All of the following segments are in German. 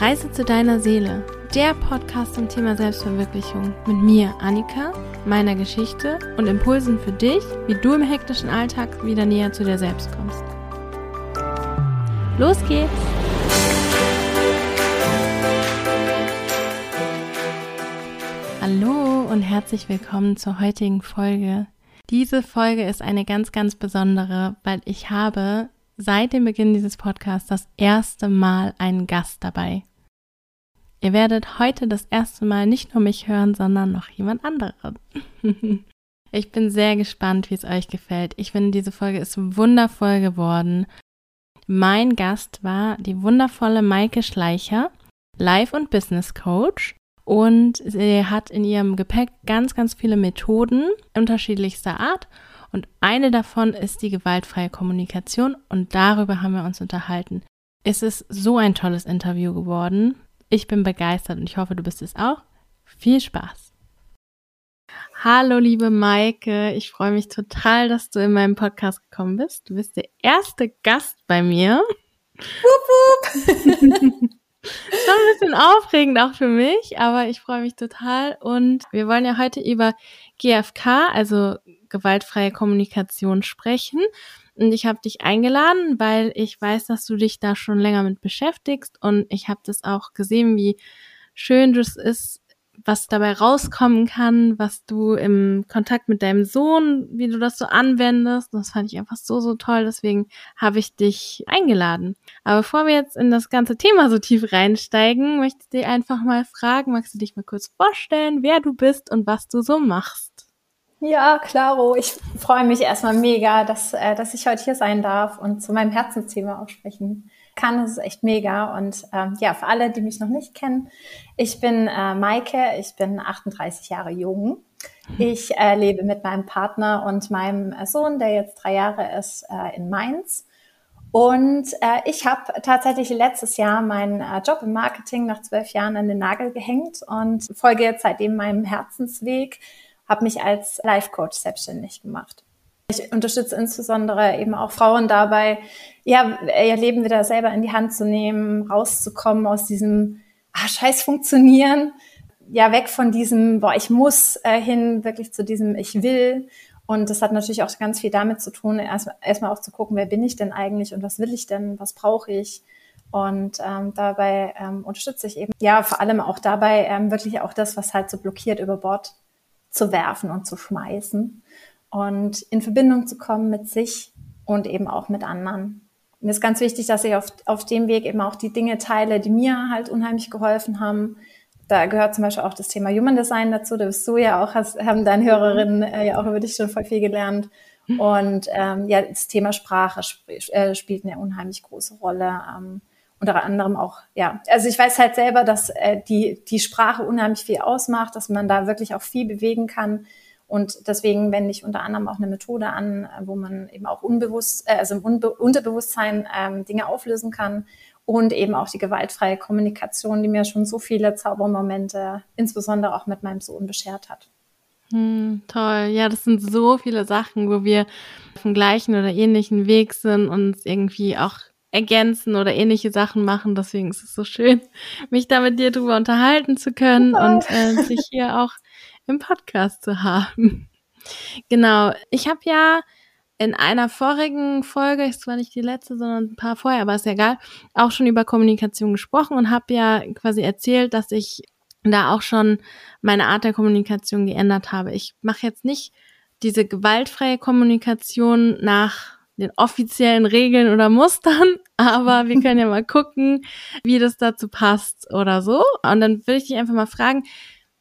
Reise zu deiner Seele, der Podcast zum Thema Selbstverwirklichung mit mir, Annika, meiner Geschichte und Impulsen für dich, wie du im hektischen Alltag wieder näher zu dir selbst kommst. Los geht's! Hallo und herzlich willkommen zur heutigen Folge. Diese Folge ist eine ganz, ganz besondere, weil ich habe seit dem Beginn dieses Podcasts das erste Mal einen Gast dabei. Ihr werdet heute das erste Mal nicht nur mich hören, sondern noch jemand anderen. ich bin sehr gespannt, wie es euch gefällt. Ich finde, diese Folge ist wundervoll geworden. Mein Gast war die wundervolle Maike Schleicher, Life- und Business Coach. Und sie hat in ihrem Gepäck ganz, ganz viele Methoden unterschiedlichster Art und eine davon ist die gewaltfreie Kommunikation und darüber haben wir uns unterhalten. Es ist so ein tolles Interview geworden. Ich bin begeistert und ich hoffe, du bist es auch. Viel Spaß. Hallo, liebe Maike. Ich freue mich total, dass du in meinem Podcast gekommen bist. Du bist der erste Gast bei mir. Wupp, wupp. Schon ein bisschen aufregend auch für mich, aber ich freue mich total. Und wir wollen ja heute über GFK, also gewaltfreie Kommunikation, sprechen. Und ich habe dich eingeladen, weil ich weiß, dass du dich da schon länger mit beschäftigst. Und ich habe das auch gesehen, wie schön das ist, was dabei rauskommen kann, was du im Kontakt mit deinem Sohn, wie du das so anwendest. Das fand ich einfach so, so toll. Deswegen habe ich dich eingeladen. Aber bevor wir jetzt in das ganze Thema so tief reinsteigen, möchte ich dir einfach mal fragen, magst du dich mal kurz vorstellen, wer du bist und was du so machst? Ja, klaro. Ich freue mich erstmal mega, dass, äh, dass ich heute hier sein darf und zu meinem Herzensthema auch sprechen kann. Das ist echt mega. Und ähm, ja, für alle, die mich noch nicht kennen, ich bin äh, Maike, ich bin 38 Jahre jung. Ich äh, lebe mit meinem Partner und meinem Sohn, der jetzt drei Jahre ist, äh, in Mainz. Und äh, ich habe tatsächlich letztes Jahr meinen äh, Job im Marketing nach zwölf Jahren an den Nagel gehängt und folge jetzt seitdem meinem Herzensweg, habe mich als Life Coach selbstständig gemacht. Ich unterstütze insbesondere eben auch Frauen dabei, ja, ihr Leben wieder selber in die Hand zu nehmen, rauszukommen aus diesem ah, Scheiß funktionieren, ja, weg von diesem, boah, ich muss äh, hin, wirklich zu diesem Ich will. Und das hat natürlich auch ganz viel damit zu tun, erstmal erst auch zu gucken, wer bin ich denn eigentlich und was will ich denn, was brauche ich. Und ähm, dabei ähm, unterstütze ich eben, ja, vor allem auch dabei, ähm, wirklich auch das, was halt so blockiert, über Bord zu werfen und zu schmeißen und in Verbindung zu kommen mit sich und eben auch mit anderen. Mir ist ganz wichtig, dass ich auf, auf dem Weg eben auch die Dinge teile, die mir halt unheimlich geholfen haben. Da gehört zum Beispiel auch das Thema Human Design dazu. Da bist du ja auch, hast, haben deine Hörerinnen äh, ja auch über dich schon voll viel gelernt. Und ähm, ja, das Thema Sprache sp äh, spielt eine unheimlich große Rolle. Ähm, unter anderem auch, ja, also ich weiß halt selber, dass äh, die, die Sprache unheimlich viel ausmacht, dass man da wirklich auch viel bewegen kann und deswegen wende ich unter anderem auch eine Methode an, wo man eben auch unbewusst, äh, also im Unbe Unterbewusstsein ähm, Dinge auflösen kann und eben auch die gewaltfreie Kommunikation, die mir schon so viele Zaubermomente, insbesondere auch mit meinem Sohn, beschert hat. Hm, toll. Ja, das sind so viele Sachen, wo wir auf dem gleichen oder ähnlichen Weg sind und uns irgendwie auch ergänzen oder ähnliche Sachen machen. Deswegen ist es so schön, mich da mit dir drüber unterhalten zu können oh. und äh, sich hier auch im Podcast zu haben. Genau, ich habe ja in einer vorigen Folge, ist zwar nicht die letzte, sondern ein paar vorher, aber ist ja egal, auch schon über Kommunikation gesprochen und habe ja quasi erzählt, dass ich da auch schon meine Art der Kommunikation geändert habe. Ich mache jetzt nicht diese gewaltfreie Kommunikation nach den offiziellen Regeln oder Mustern, aber wir können ja mal gucken, wie das dazu passt oder so. Und dann will ich dich einfach mal fragen,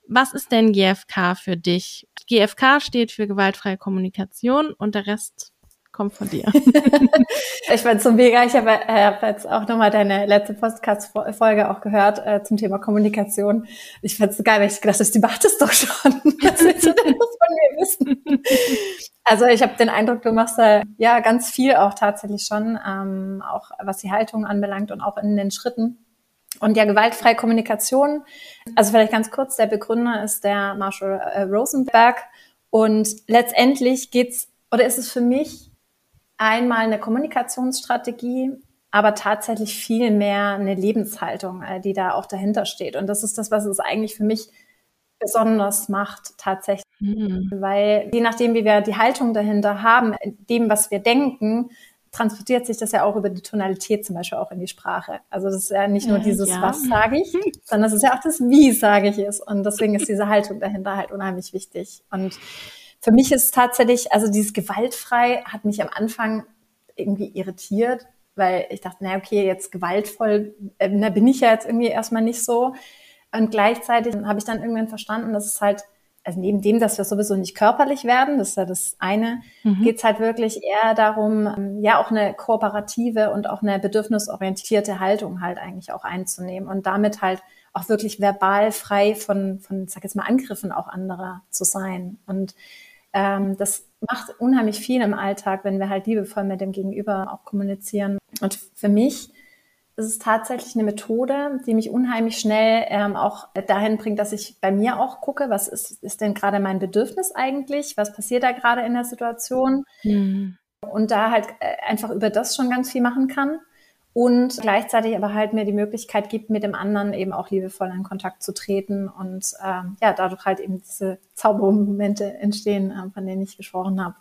was ist denn GFK für dich? GFK steht für gewaltfreie Kommunikation und der Rest kommt von dir. ich fand so mega. Ich habe äh, hab jetzt auch nochmal deine letzte Podcast-Folge auch gehört äh, zum Thema Kommunikation. Ich fand es geil, weil ich gedacht habe, die macht es doch schon. Was willst du denn von mir wissen? Also ich habe den Eindruck, du machst da ja ganz viel auch tatsächlich schon, ähm, auch was die Haltung anbelangt und auch in den Schritten. Und ja, gewaltfreie Kommunikation, also vielleicht ganz kurz, der Begründer ist der Marshall äh, Rosenberg. Und letztendlich geht's oder ist es für mich einmal eine Kommunikationsstrategie, aber tatsächlich viel mehr eine Lebenshaltung, äh, die da auch dahinter steht. Und das ist das, was es eigentlich für mich besonders macht tatsächlich, mhm. weil je nachdem, wie wir die Haltung dahinter haben, dem, was wir denken, transportiert sich das ja auch über die Tonalität zum Beispiel auch in die Sprache. Also das ist ja nicht nur dieses ja. Was sage ich, sondern es ist ja auch das Wie sage ich es. Und deswegen ist diese Haltung dahinter halt unheimlich wichtig. Und für mich ist tatsächlich, also dieses gewaltfrei hat mich am Anfang irgendwie irritiert, weil ich dachte, na okay, jetzt gewaltvoll, äh, da bin ich ja jetzt irgendwie erstmal nicht so. Und gleichzeitig habe ich dann irgendwann verstanden, dass es halt, also neben dem, dass wir sowieso nicht körperlich werden, das ist ja das eine, mhm. geht es halt wirklich eher darum, ähm, ja auch eine kooperative und auch eine bedürfnisorientierte Haltung halt eigentlich auch einzunehmen und damit halt auch wirklich verbal frei von, von sag jetzt mal, Angriffen auch anderer zu sein. Und ähm, das macht unheimlich viel im Alltag, wenn wir halt liebevoll mit dem Gegenüber auch kommunizieren. Und für mich ist es tatsächlich eine Methode, die mich unheimlich schnell ähm, auch dahin bringt, dass ich bei mir auch gucke, was ist, ist denn gerade mein Bedürfnis eigentlich? Was passiert da gerade in der Situation? Mhm. Und da halt äh, einfach über das schon ganz viel machen kann und gleichzeitig aber halt mir die Möglichkeit gibt, mit dem anderen eben auch liebevoll in Kontakt zu treten und ähm, ja, dadurch halt eben diese Zaubermomente entstehen, äh, von denen ich gesprochen habe.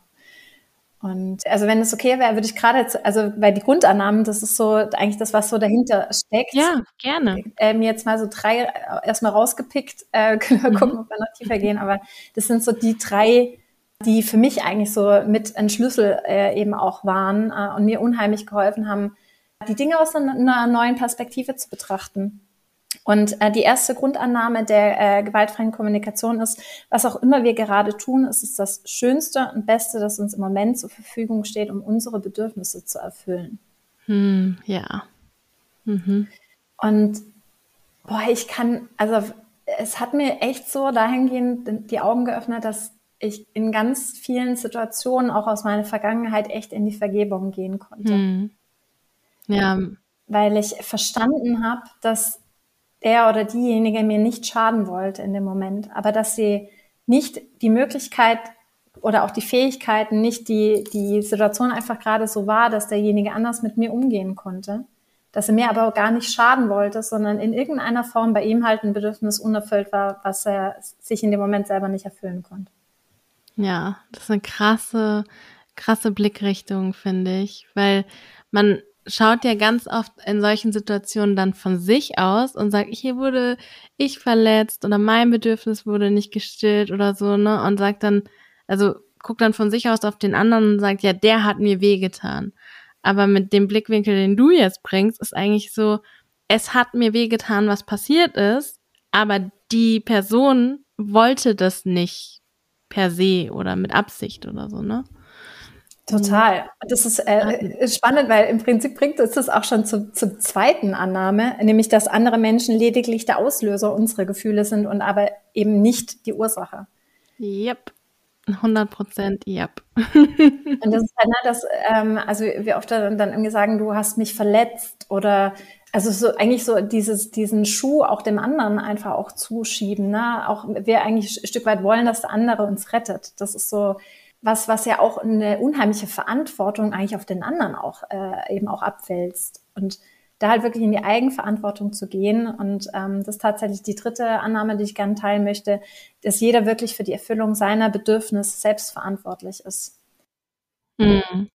Und also wenn es okay wäre, würde ich gerade, also weil die Grundannahmen, das ist so eigentlich das, was so dahinter steckt. Ja, gerne. Äh, mir jetzt mal so drei äh, erstmal rausgepickt, äh, können wir mhm. gucken, ob wir noch tiefer gehen. Aber das sind so die drei, die für mich eigentlich so mit ein Schlüssel äh, eben auch waren äh, und mir unheimlich geholfen haben, die Dinge aus einer neuen Perspektive zu betrachten. Und äh, die erste Grundannahme der äh, gewaltfreien Kommunikation ist, was auch immer wir gerade tun, ist es das Schönste und Beste, das uns im Moment zur Verfügung steht, um unsere Bedürfnisse zu erfüllen. Hm, ja. Mhm. Und boah, ich kann, also es hat mir echt so dahingehend die Augen geöffnet, dass ich in ganz vielen Situationen auch aus meiner Vergangenheit echt in die Vergebung gehen konnte. Hm. Ja. Weil ich verstanden habe, dass der oder diejenige mir nicht schaden wollte in dem Moment, aber dass sie nicht die Möglichkeit oder auch die Fähigkeiten, nicht die, die Situation einfach gerade so war, dass derjenige anders mit mir umgehen konnte, dass er mir aber gar nicht schaden wollte, sondern in irgendeiner Form bei ihm halt ein Bedürfnis unerfüllt war, was er sich in dem Moment selber nicht erfüllen konnte. Ja, das ist eine krasse, krasse Blickrichtung, finde ich, weil man schaut ja ganz oft in solchen Situationen dann von sich aus und sagt, hier wurde ich verletzt oder mein Bedürfnis wurde nicht gestillt oder so, ne? Und sagt dann, also guckt dann von sich aus auf den anderen und sagt, ja, der hat mir wehgetan. Aber mit dem Blickwinkel, den du jetzt bringst, ist eigentlich so, es hat mir wehgetan, was passiert ist, aber die Person wollte das nicht per se oder mit Absicht oder so, ne? Total. Das ist äh, spannend, weil im Prinzip bringt uns das auch schon zu, zur zweiten Annahme, nämlich dass andere Menschen lediglich der Auslöser unserer Gefühle sind und aber eben nicht die Ursache. Yep. 100 Prozent, yep. und das ist halt, ne, dass, ähm, also wir oft dann, dann irgendwie sagen, du hast mich verletzt oder also so eigentlich so dieses, diesen Schuh auch dem anderen einfach auch zuschieben, ne? Auch wir eigentlich ein Stück weit wollen, dass der andere uns rettet. Das ist so, was, was ja auch eine unheimliche Verantwortung eigentlich auf den anderen auch äh, eben auch abwälzt. Und da halt wirklich in die Eigenverantwortung zu gehen. Und ähm, das ist tatsächlich die dritte Annahme, die ich gerne teilen möchte, dass jeder wirklich für die Erfüllung seiner Bedürfnisse selbst verantwortlich ist. Mhm.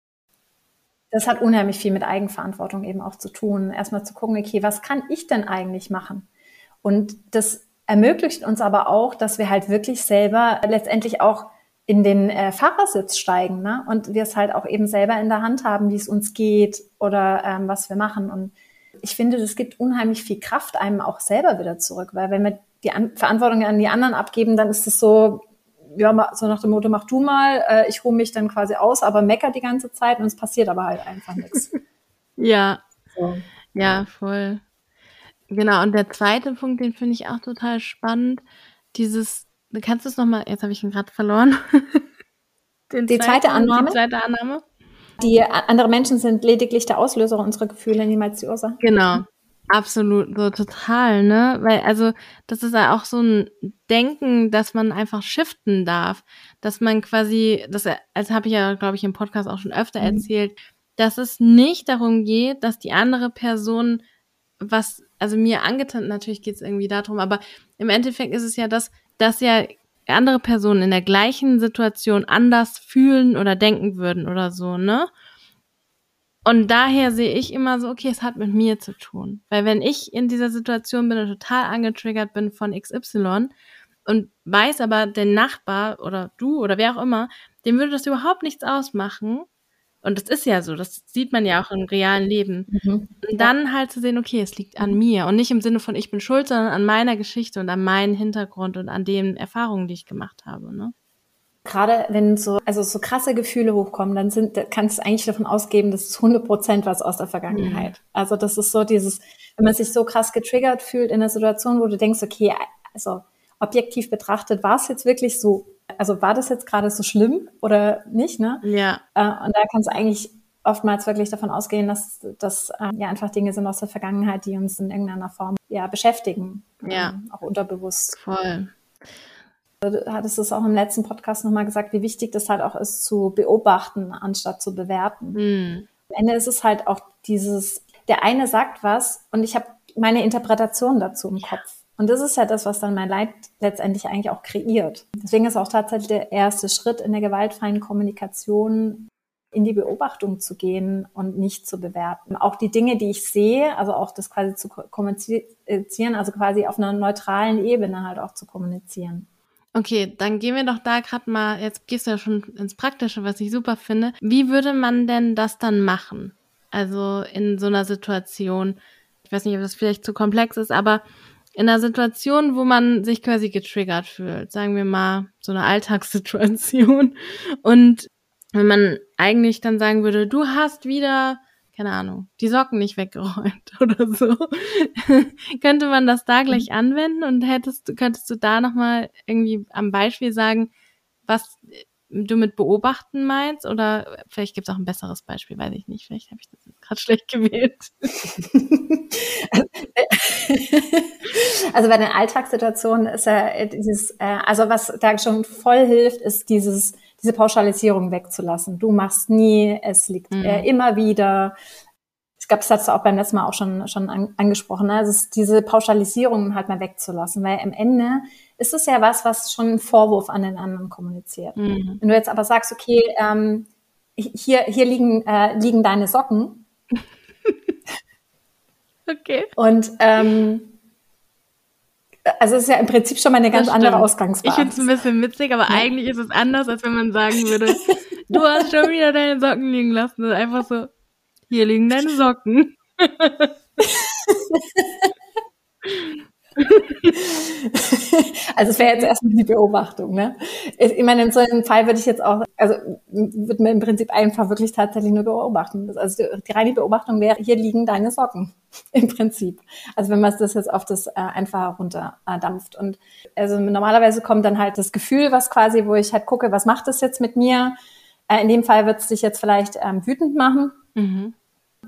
Das hat unheimlich viel mit Eigenverantwortung eben auch zu tun. Erstmal zu gucken, okay, was kann ich denn eigentlich machen? Und das ermöglicht uns aber auch, dass wir halt wirklich selber letztendlich auch in den äh, Fahrersitz steigen ne? und wir es halt auch eben selber in der Hand haben, wie es uns geht oder ähm, was wir machen. Und ich finde, das gibt unheimlich viel Kraft einem auch selber wieder zurück, weil wenn wir die an Verantwortung an die anderen abgeben, dann ist es so, ja, so nach dem Motto, mach du mal, äh, ich ruhe mich dann quasi aus, aber meckert die ganze Zeit und es passiert aber halt einfach nichts. Ja. So. Ja, voll. Genau, und der zweite Punkt, den finde ich auch total spannend, dieses Kannst du es nochmal, jetzt habe ich ihn gerade verloren. die zweiten, zweite Annahme. Die zweite Annahme. Die andere Menschen sind lediglich der Auslöser unserer Gefühle, niemals die Ursache. Genau. Absolut, so total, ne? Weil, also, das ist ja auch so ein Denken, dass man einfach shiften darf. Dass man quasi, das als habe ich ja, glaube ich, im Podcast auch schon öfter mhm. erzählt, dass es nicht darum geht, dass die andere Person was, also mir angetan, natürlich geht es irgendwie darum, aber im Endeffekt ist es ja das, dass ja andere Personen in der gleichen Situation anders fühlen oder denken würden oder so, ne? Und daher sehe ich immer so, okay, es hat mit mir zu tun. Weil wenn ich in dieser Situation bin und total angetriggert bin von XY und weiß aber, der Nachbar oder du oder wer auch immer, dem würde das überhaupt nichts ausmachen. Und das ist ja so, das sieht man ja auch im realen Leben. Mhm. Und dann halt zu sehen, okay, es liegt an mir und nicht im Sinne von ich bin schuld, sondern an meiner Geschichte und an meinem Hintergrund und an den Erfahrungen, die ich gemacht habe. Ne? gerade wenn so, also so krasse Gefühle hochkommen, dann sind, kannst du eigentlich davon ausgeben, das ist 100 Prozent was aus der Vergangenheit. Mhm. Also das ist so dieses, wenn man sich so krass getriggert fühlt in einer Situation, wo du denkst, okay, also objektiv betrachtet, war es jetzt wirklich so, also war das jetzt gerade so schlimm oder nicht, ne? Ja. Äh, und da kannst du eigentlich oftmals wirklich davon ausgehen, dass das äh, ja einfach Dinge sind aus der Vergangenheit, die uns in irgendeiner Form ja beschäftigen, ja. Ähm, auch unterbewusst. Voll. Du hattest es auch im letzten Podcast nochmal gesagt, wie wichtig das halt auch ist, zu beobachten, anstatt zu bewerten. Mhm. Am Ende ist es halt auch dieses, der eine sagt was und ich habe meine Interpretation dazu im Kopf. Und das ist ja das, was dann mein Leid letztendlich eigentlich auch kreiert. Deswegen ist auch tatsächlich der erste Schritt in der gewaltfreien Kommunikation, in die Beobachtung zu gehen und nicht zu bewerten. Auch die Dinge, die ich sehe, also auch das quasi zu kommunizieren, also quasi auf einer neutralen Ebene halt auch zu kommunizieren. Okay, dann gehen wir doch da gerade mal, jetzt gehst du ja schon ins Praktische, was ich super finde. Wie würde man denn das dann machen? Also in so einer Situation, ich weiß nicht, ob das vielleicht zu komplex ist, aber in einer Situation, wo man sich quasi getriggert fühlt, sagen wir mal so eine Alltagssituation und wenn man eigentlich dann sagen würde, du hast wieder keine Ahnung, die Socken nicht weggeräumt oder so. Könnte man das da gleich mhm. anwenden und hättest du, könntest du da nochmal irgendwie am Beispiel sagen, was du mit beobachten meinst? Oder vielleicht gibt es auch ein besseres Beispiel, weiß ich nicht. Vielleicht habe ich das jetzt gerade schlecht gewählt. also bei den Alltagssituationen ist ja dieses, äh, also was da schon voll hilft, ist dieses diese Pauschalisierung wegzulassen. Du machst nie, es liegt mhm. äh, immer wieder. Ich glaube, das hast du auch beim letzten Mal auch schon, schon an, angesprochen. Ne? Also diese Pauschalisierung halt mal wegzulassen, weil am Ende ist es ja was, was schon einen Vorwurf an den anderen kommuniziert. Mhm. Wenn du jetzt aber sagst, okay, ähm, hier, hier liegen, äh, liegen deine Socken. okay. Und ähm, also es ist ja im Prinzip schon mal eine ganz andere Ausgangsbasis. Ich finde es ein bisschen witzig, aber ja. eigentlich ist es anders, als wenn man sagen würde, du hast schon wieder deine Socken liegen lassen. einfach so, hier liegen deine Socken. also es wäre jetzt erstmal die Beobachtung, ne? Ich meine, in so einem Fall würde ich jetzt auch, also würde man im Prinzip einfach wirklich tatsächlich nur beobachten. Also die, die reine Beobachtung wäre, hier liegen deine Socken im Prinzip. Also wenn man das jetzt auf das äh, einfach runterdampft. Und also normalerweise kommt dann halt das Gefühl, was quasi, wo ich halt gucke, was macht das jetzt mit mir? Äh, in dem Fall wird es dich jetzt vielleicht ähm, wütend machen. Mhm.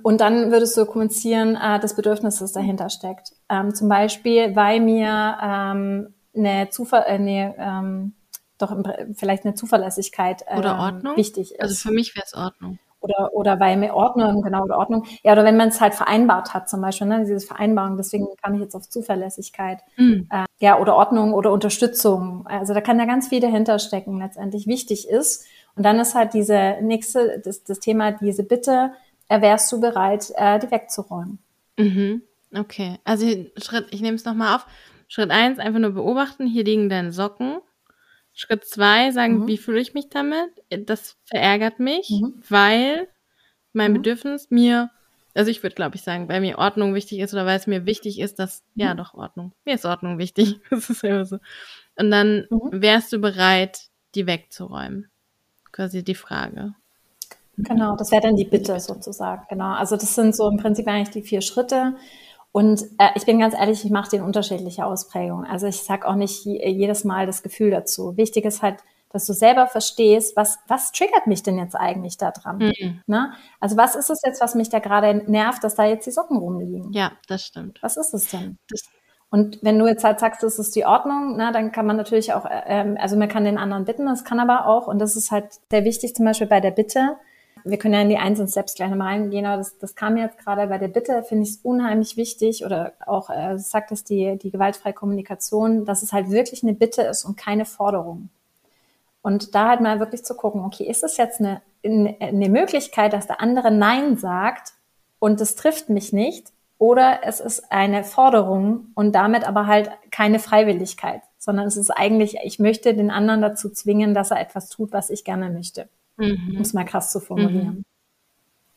Und dann würdest du kommunizieren, äh, das Bedürfnis, das dahinter steckt. Ähm, zum Beispiel, weil mir ähm, eine Zuver äh, nee, ähm, doch vielleicht eine Zuverlässigkeit ähm, oder Ordnung? wichtig ist. Also für mich wäre es Ordnung. Oder, oder weil mir Ordnung, genau, oder Ordnung. Ja, oder wenn man es halt vereinbart hat, zum Beispiel, ne, diese Vereinbarung, deswegen kam ich jetzt auf Zuverlässigkeit. Mhm. Äh, ja, oder Ordnung oder Unterstützung. Also da kann ja ganz viel dahinter stecken, letztendlich wichtig ist. Und dann ist halt diese nächste, das, das Thema, diese Bitte, wärst du bereit, äh, die wegzuräumen. Mhm. Okay, also Schritt, ich nehme es nochmal auf. Schritt eins, einfach nur beobachten, hier liegen deine Socken. Schritt zwei, sagen, mhm. wie fühle ich mich damit? Das verärgert mich, mhm. weil mein mhm. Bedürfnis mir, also ich würde glaube ich sagen, weil mir Ordnung wichtig ist oder weil es mir wichtig ist, dass, ja mhm. doch, Ordnung. Mir ist Ordnung wichtig. Das ist immer so. Und dann mhm. wärst du bereit, die wegzuräumen. Quasi die Frage. Genau, das wäre dann die Bitte sozusagen. Genau. Also das sind so im Prinzip eigentlich die vier Schritte. Und äh, ich bin ganz ehrlich, ich mache den unterschiedliche Ausprägungen. Also ich sage auch nicht jedes Mal das Gefühl dazu. Wichtig ist halt, dass du selber verstehst, was, was triggert mich denn jetzt eigentlich da dran? Mhm. Ne? Also was ist es jetzt, was mich da gerade nervt, dass da jetzt die Socken rumliegen? Ja, das stimmt. Was ist es denn? Das und wenn du jetzt halt sagst, das ist die Ordnung, na, dann kann man natürlich auch, ähm, also man kann den anderen bitten, das kann aber auch, und das ist halt sehr wichtig, zum Beispiel bei der Bitte, Wir können ja in die einzelnen Steps gleich nochmal eingehen, aber das, das kam jetzt gerade bei der Bitte, finde ich es unheimlich wichtig oder auch äh, sagt es die, die gewaltfreie Kommunikation, dass es halt wirklich eine Bitte ist und keine Forderung. Und da halt mal wirklich zu gucken, okay, ist es jetzt eine, eine Möglichkeit, dass der andere Nein sagt und es trifft mich nicht? Oder es ist eine Forderung und damit aber halt keine Freiwilligkeit, sondern es ist eigentlich, ich möchte den anderen dazu zwingen, dass er etwas tut, was ich gerne möchte. Mhm. Um es mal krass zu formulieren.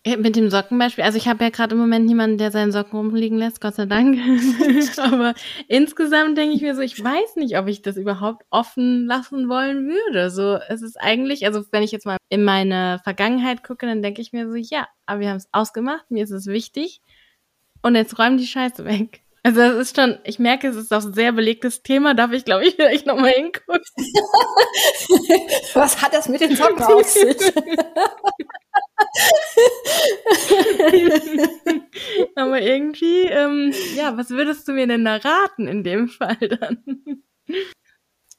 Mhm. Mit dem Sockenbeispiel, also ich habe ja gerade im Moment niemanden, der seinen Socken rumliegen lässt, Gott sei Dank. Aber insgesamt denke ich mir so, ich weiß nicht, ob ich das überhaupt offen lassen wollen würde. So, es ist eigentlich, also wenn ich jetzt mal in meine Vergangenheit gucke, dann denke ich mir so, ja, aber wir haben es ausgemacht, mir ist es wichtig und jetzt räumen die Scheiße weg. Also das ist schon, ich merke, es ist auch ein sehr belegtes Thema, darf ich, glaube ich, vielleicht nochmal hingucken. Was hat das mit den Socken auf sich? Aber irgendwie, ähm, ja, was würdest du mir denn da raten in dem Fall dann?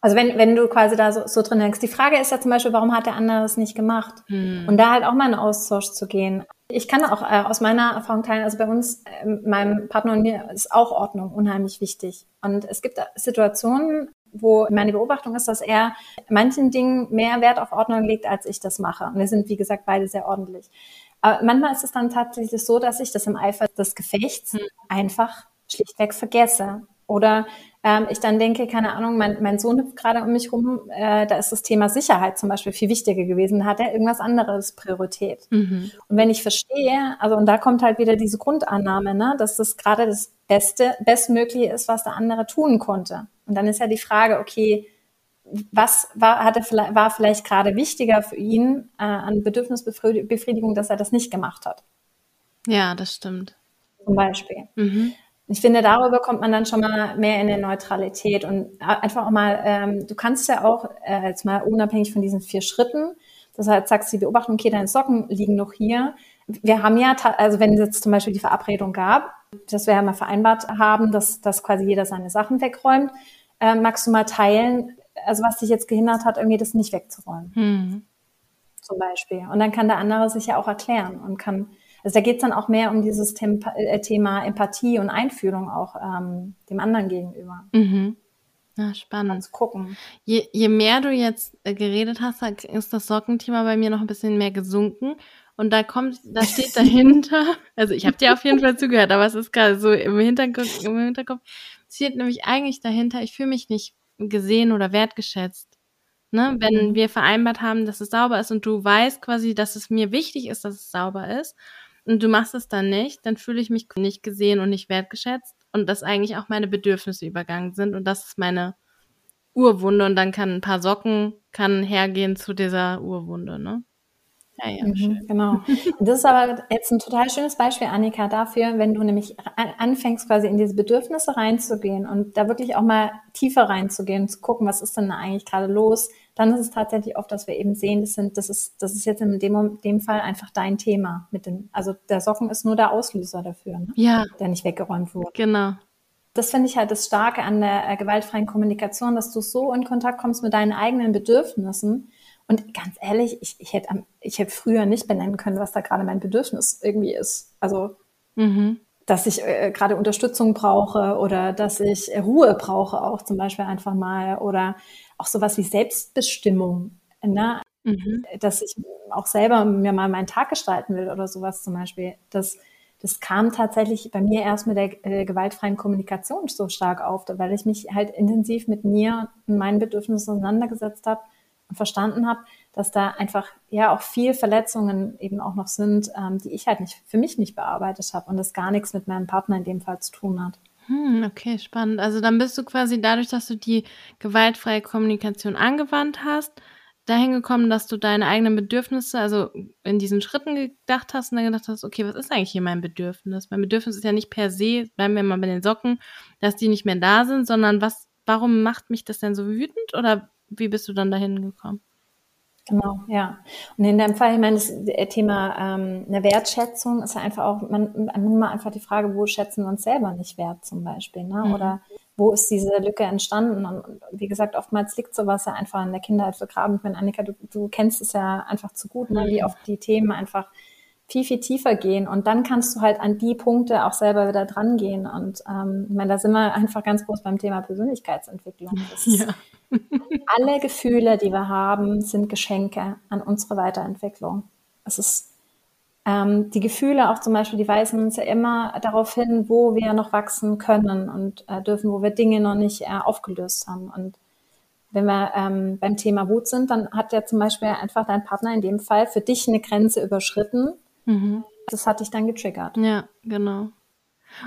Also wenn, wenn du quasi da so, so drin hängst. Die Frage ist ja zum Beispiel, warum hat der andere es nicht gemacht? Hm. Und da halt auch mal in Austausch zu gehen. Ich kann auch äh, aus meiner Erfahrung teilen, also bei uns, äh, meinem Partner und mir ist auch Ordnung unheimlich wichtig. Und es gibt Situationen, wo meine Beobachtung ist, dass er manchen Dingen mehr Wert auf Ordnung legt, als ich das mache. Und wir sind, wie gesagt, beide sehr ordentlich. Aber manchmal ist es dann tatsächlich so, dass ich das im Eifer des Gefechts hm. einfach schlichtweg vergesse. Oder ähm, ich dann denke, keine Ahnung, mein, mein Sohn hüpft gerade um mich rum, äh, da ist das Thema Sicherheit zum Beispiel viel wichtiger gewesen, hat er irgendwas anderes Priorität. Mhm. Und wenn ich verstehe, also und da kommt halt wieder diese Grundannahme, ne, dass das gerade das Beste, Bestmögliche ist, was der andere tun konnte. Und dann ist ja die Frage, okay, was war, hatte, war vielleicht gerade wichtiger für ihn äh, an Bedürfnisbefriedigung, dass er das nicht gemacht hat? Ja, das stimmt. Zum Beispiel. Mhm. Ich finde, darüber kommt man dann schon mal mehr in der Neutralität und einfach auch mal, ähm, du kannst ja auch äh, jetzt mal unabhängig von diesen vier Schritten, das heißt, sagst du, die Beobachtung, okay, deine Socken liegen noch hier. Wir haben ja, also wenn es jetzt zum Beispiel die Verabredung gab, dass wir ja mal vereinbart haben, dass, dass quasi jeder seine Sachen wegräumt, äh, magst du mal teilen, also was dich jetzt gehindert hat, irgendwie das nicht wegzuräumen. Hm. Zum Beispiel. Und dann kann der andere sich ja auch erklären und kann, also da geht es dann auch mehr um dieses Thema, äh, Thema Empathie und Einfühlung auch ähm, dem anderen gegenüber. Mhm. Ja, spannend. Zu gucken. Je, je mehr du jetzt äh, geredet hast, ist das Sockenthema bei mir noch ein bisschen mehr gesunken. Und da kommt, da steht dahinter, also ich habe dir auf jeden Fall zugehört, aber es ist gerade so im Hinterkopf, im Hinterkopf steht nämlich eigentlich dahinter, ich fühle mich nicht gesehen oder wertgeschätzt. Ne? Wenn mhm. wir vereinbart haben, dass es sauber ist und du weißt quasi, dass es mir wichtig ist, dass es sauber ist und du machst es dann nicht, dann fühle ich mich nicht gesehen und nicht wertgeschätzt und dass eigentlich auch meine Bedürfnisse übergangen sind und das ist meine Urwunde und dann kann ein paar Socken kann hergehen zu dieser Urwunde, ne? Ja, ja, mhm, genau. Das ist aber jetzt ein total schönes Beispiel, Annika, dafür, wenn du nämlich anfängst, quasi in diese Bedürfnisse reinzugehen und da wirklich auch mal tiefer reinzugehen, zu gucken, was ist denn da eigentlich gerade los, dann ist es tatsächlich oft, dass wir eben sehen, das sind, das ist, das ist jetzt in dem, dem Fall einfach dein Thema mit den, also der Socken ist nur der Auslöser dafür, ne? ja. der nicht weggeräumt wurde. Genau. Das finde ich halt das Starke an der äh, gewaltfreien Kommunikation, dass du so in Kontakt kommst mit deinen eigenen Bedürfnissen, und ganz ehrlich, ich, ich, hätte, ich hätte früher nicht benennen können, was da gerade mein Bedürfnis irgendwie ist. Also, mhm. Dass ich äh, gerade Unterstützung brauche oder dass ich Ruhe brauche auch zum Beispiel einfach mal oder auch sowas wie Selbstbestimmung. Ne? Mhm. Dass ich auch selber mir mal meinen Tag gestalten will oder sowas zum Beispiel. Das, das kam tatsächlich bei mir erst mit der äh, gewaltfreien Kommunikation so stark auf, weil ich mich halt intensiv mit mir und meinen Bedürfnissen auseinandergesetzt habe und verstanden habe, dass da einfach ja auch viel Verletzungen eben auch noch sind, ähm, die ich halt nicht für mich nicht bearbeitet habe und das gar nichts mit meinem Partner in dem Fall zu tun hat. Hm, okay, spannend. Also dann bist du quasi dadurch, dass du die gewaltfreie Kommunikation angewandt hast, dahin gekommen, dass du deine eigenen Bedürfnisse, also in diesen Schritten gedacht hast und dann gedacht hast, okay, was ist eigentlich hier mein Bedürfnis? Mein Bedürfnis ist ja nicht per se, bleiben wir mal bei den Socken, dass die nicht mehr da sind, sondern was, warum macht mich das denn so wütend oder wie bist du dann dahin gekommen? Genau, ja. Und in dem Fall, ich meine, das Thema ähm, eine Wertschätzung ist ja einfach auch, man, man einfach die Frage, wo schätzen wir uns selber nicht wert zum Beispiel, ne? Mhm. Oder wo ist diese Lücke entstanden? Und wie gesagt, oftmals liegt sowas ja einfach in der Kindheit vergraben. Ich meine, Annika, du, du kennst es ja einfach zu gut, ne? wie oft die Themen einfach viel, viel tiefer gehen. Und dann kannst du halt an die Punkte auch selber wieder dran gehen. Und ähm, ich meine, da sind wir einfach ganz groß beim Thema Persönlichkeitsentwicklung. Ja. alle Gefühle, die wir haben, sind Geschenke an unsere Weiterentwicklung. Es ist ähm, die Gefühle auch zum Beispiel, die weisen uns ja immer darauf hin, wo wir noch wachsen können und äh, dürfen, wo wir Dinge noch nicht äh, aufgelöst haben. Und wenn wir ähm, beim Thema Wut sind, dann hat ja zum Beispiel einfach dein Partner in dem Fall für dich eine Grenze überschritten. Mhm. Das hat dich dann getriggert. Ja, genau.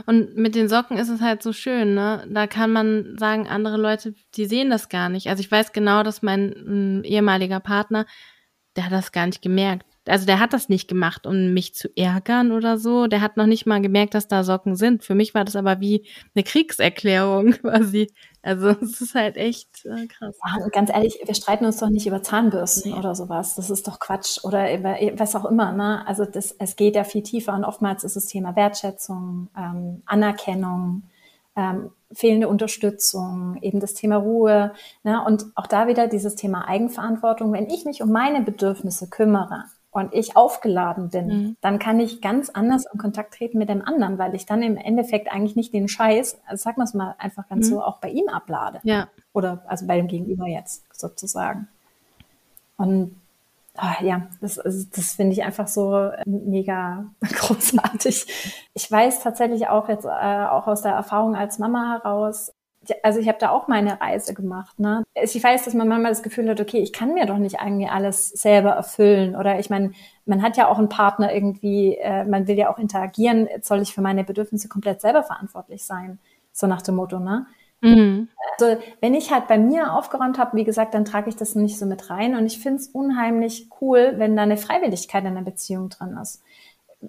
Und mit den Socken ist es halt so schön, ne? Da kann man sagen, andere Leute, die sehen das gar nicht. Also ich weiß genau, dass mein ehemaliger Partner, der hat das gar nicht gemerkt also der hat das nicht gemacht, um mich zu ärgern oder so. Der hat noch nicht mal gemerkt, dass da Socken sind. Für mich war das aber wie eine Kriegserklärung quasi. Also es ist halt echt äh, krass. Ja, ganz ehrlich, wir streiten uns doch nicht über Zahnbürsten nee. oder sowas. Das ist doch Quatsch oder über was auch immer. Ne? Also das, es geht ja viel tiefer und oftmals ist das Thema Wertschätzung, ähm, Anerkennung, ähm, fehlende Unterstützung, eben das Thema Ruhe. Ne? Und auch da wieder dieses Thema Eigenverantwortung. Wenn ich mich um meine Bedürfnisse kümmere, und ich aufgeladen bin, mhm. dann kann ich ganz anders in Kontakt treten mit dem anderen, weil ich dann im Endeffekt eigentlich nicht den Scheiß, also sag mal es mal einfach ganz mhm. so, auch bei ihm ablade. Ja. Oder also bei dem Gegenüber jetzt sozusagen. Und ach, ja, das, das finde ich einfach so mega großartig. Ich weiß tatsächlich auch jetzt äh, auch aus der Erfahrung als Mama heraus, also ich habe da auch meine Reise gemacht. Ne? Ich weiß, dass man manchmal das Gefühl hat, okay, ich kann mir doch nicht eigentlich alles selber erfüllen. Oder ich meine, man hat ja auch einen Partner irgendwie, äh, man will ja auch interagieren, soll ich für meine Bedürfnisse komplett selber verantwortlich sein? So nach dem Motto, ne? Mhm. Also wenn ich halt bei mir aufgeräumt habe, wie gesagt, dann trage ich das nicht so mit rein. Und ich finde es unheimlich cool, wenn da eine Freiwilligkeit in der Beziehung drin ist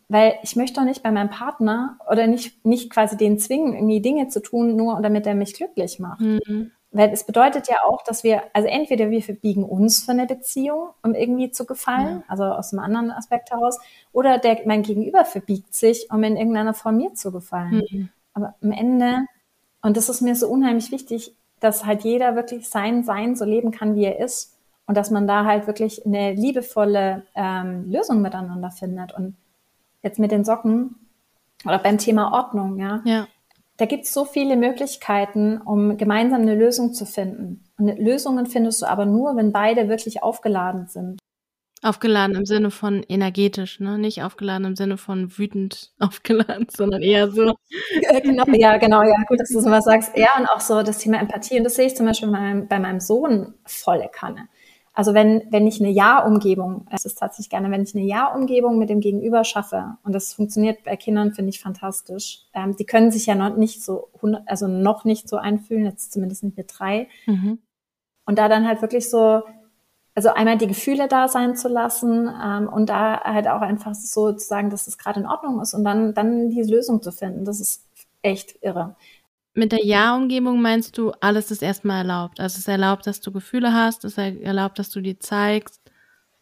weil ich möchte doch nicht bei meinem Partner oder nicht, nicht quasi den zwingen, irgendwie Dinge zu tun, nur damit er mich glücklich macht. Mhm. Weil es bedeutet ja auch, dass wir, also entweder wir verbiegen uns für eine Beziehung, um irgendwie zu gefallen, ja. also aus einem anderen Aspekt heraus, oder der, mein Gegenüber verbiegt sich, um in irgendeiner Form mir zu gefallen. Mhm. Aber am Ende, und das ist mir so unheimlich wichtig, dass halt jeder wirklich sein Sein so leben kann, wie er ist. Und dass man da halt wirklich eine liebevolle ähm, Lösung miteinander findet. Und jetzt mit den Socken oder beim Thema Ordnung, ja. ja. Da gibt es so viele Möglichkeiten, um gemeinsam eine Lösung zu finden. Und Lösungen findest du aber nur, wenn beide wirklich aufgeladen sind. Aufgeladen im Sinne von energetisch, ne? Nicht aufgeladen im Sinne von wütend aufgeladen, sondern eher so. genau, ja, genau, ja, gut, dass du sowas sagst. Ja, und auch so das Thema Empathie. Und das sehe ich zum Beispiel bei meinem, bei meinem Sohn volle Kanne. Also wenn, wenn ich eine Ja-Umgebung, es ist tatsächlich gerne, wenn ich eine Ja-Umgebung mit dem Gegenüber schaffe, und das funktioniert bei Kindern, finde ich fantastisch. Ähm, die können sich ja noch nicht so, also noch nicht so einfühlen, jetzt zumindest nicht mit drei. Mhm. Und da dann halt wirklich so, also einmal die Gefühle da sein zu lassen ähm, und da halt auch einfach so zu sagen, dass es gerade in Ordnung ist und dann, dann die Lösung zu finden. Das ist echt irre. Mit der Ja-Umgebung meinst du, alles ist erstmal erlaubt. Also es ist erlaubt, dass du Gefühle hast, es ist erlaubt, dass du die zeigst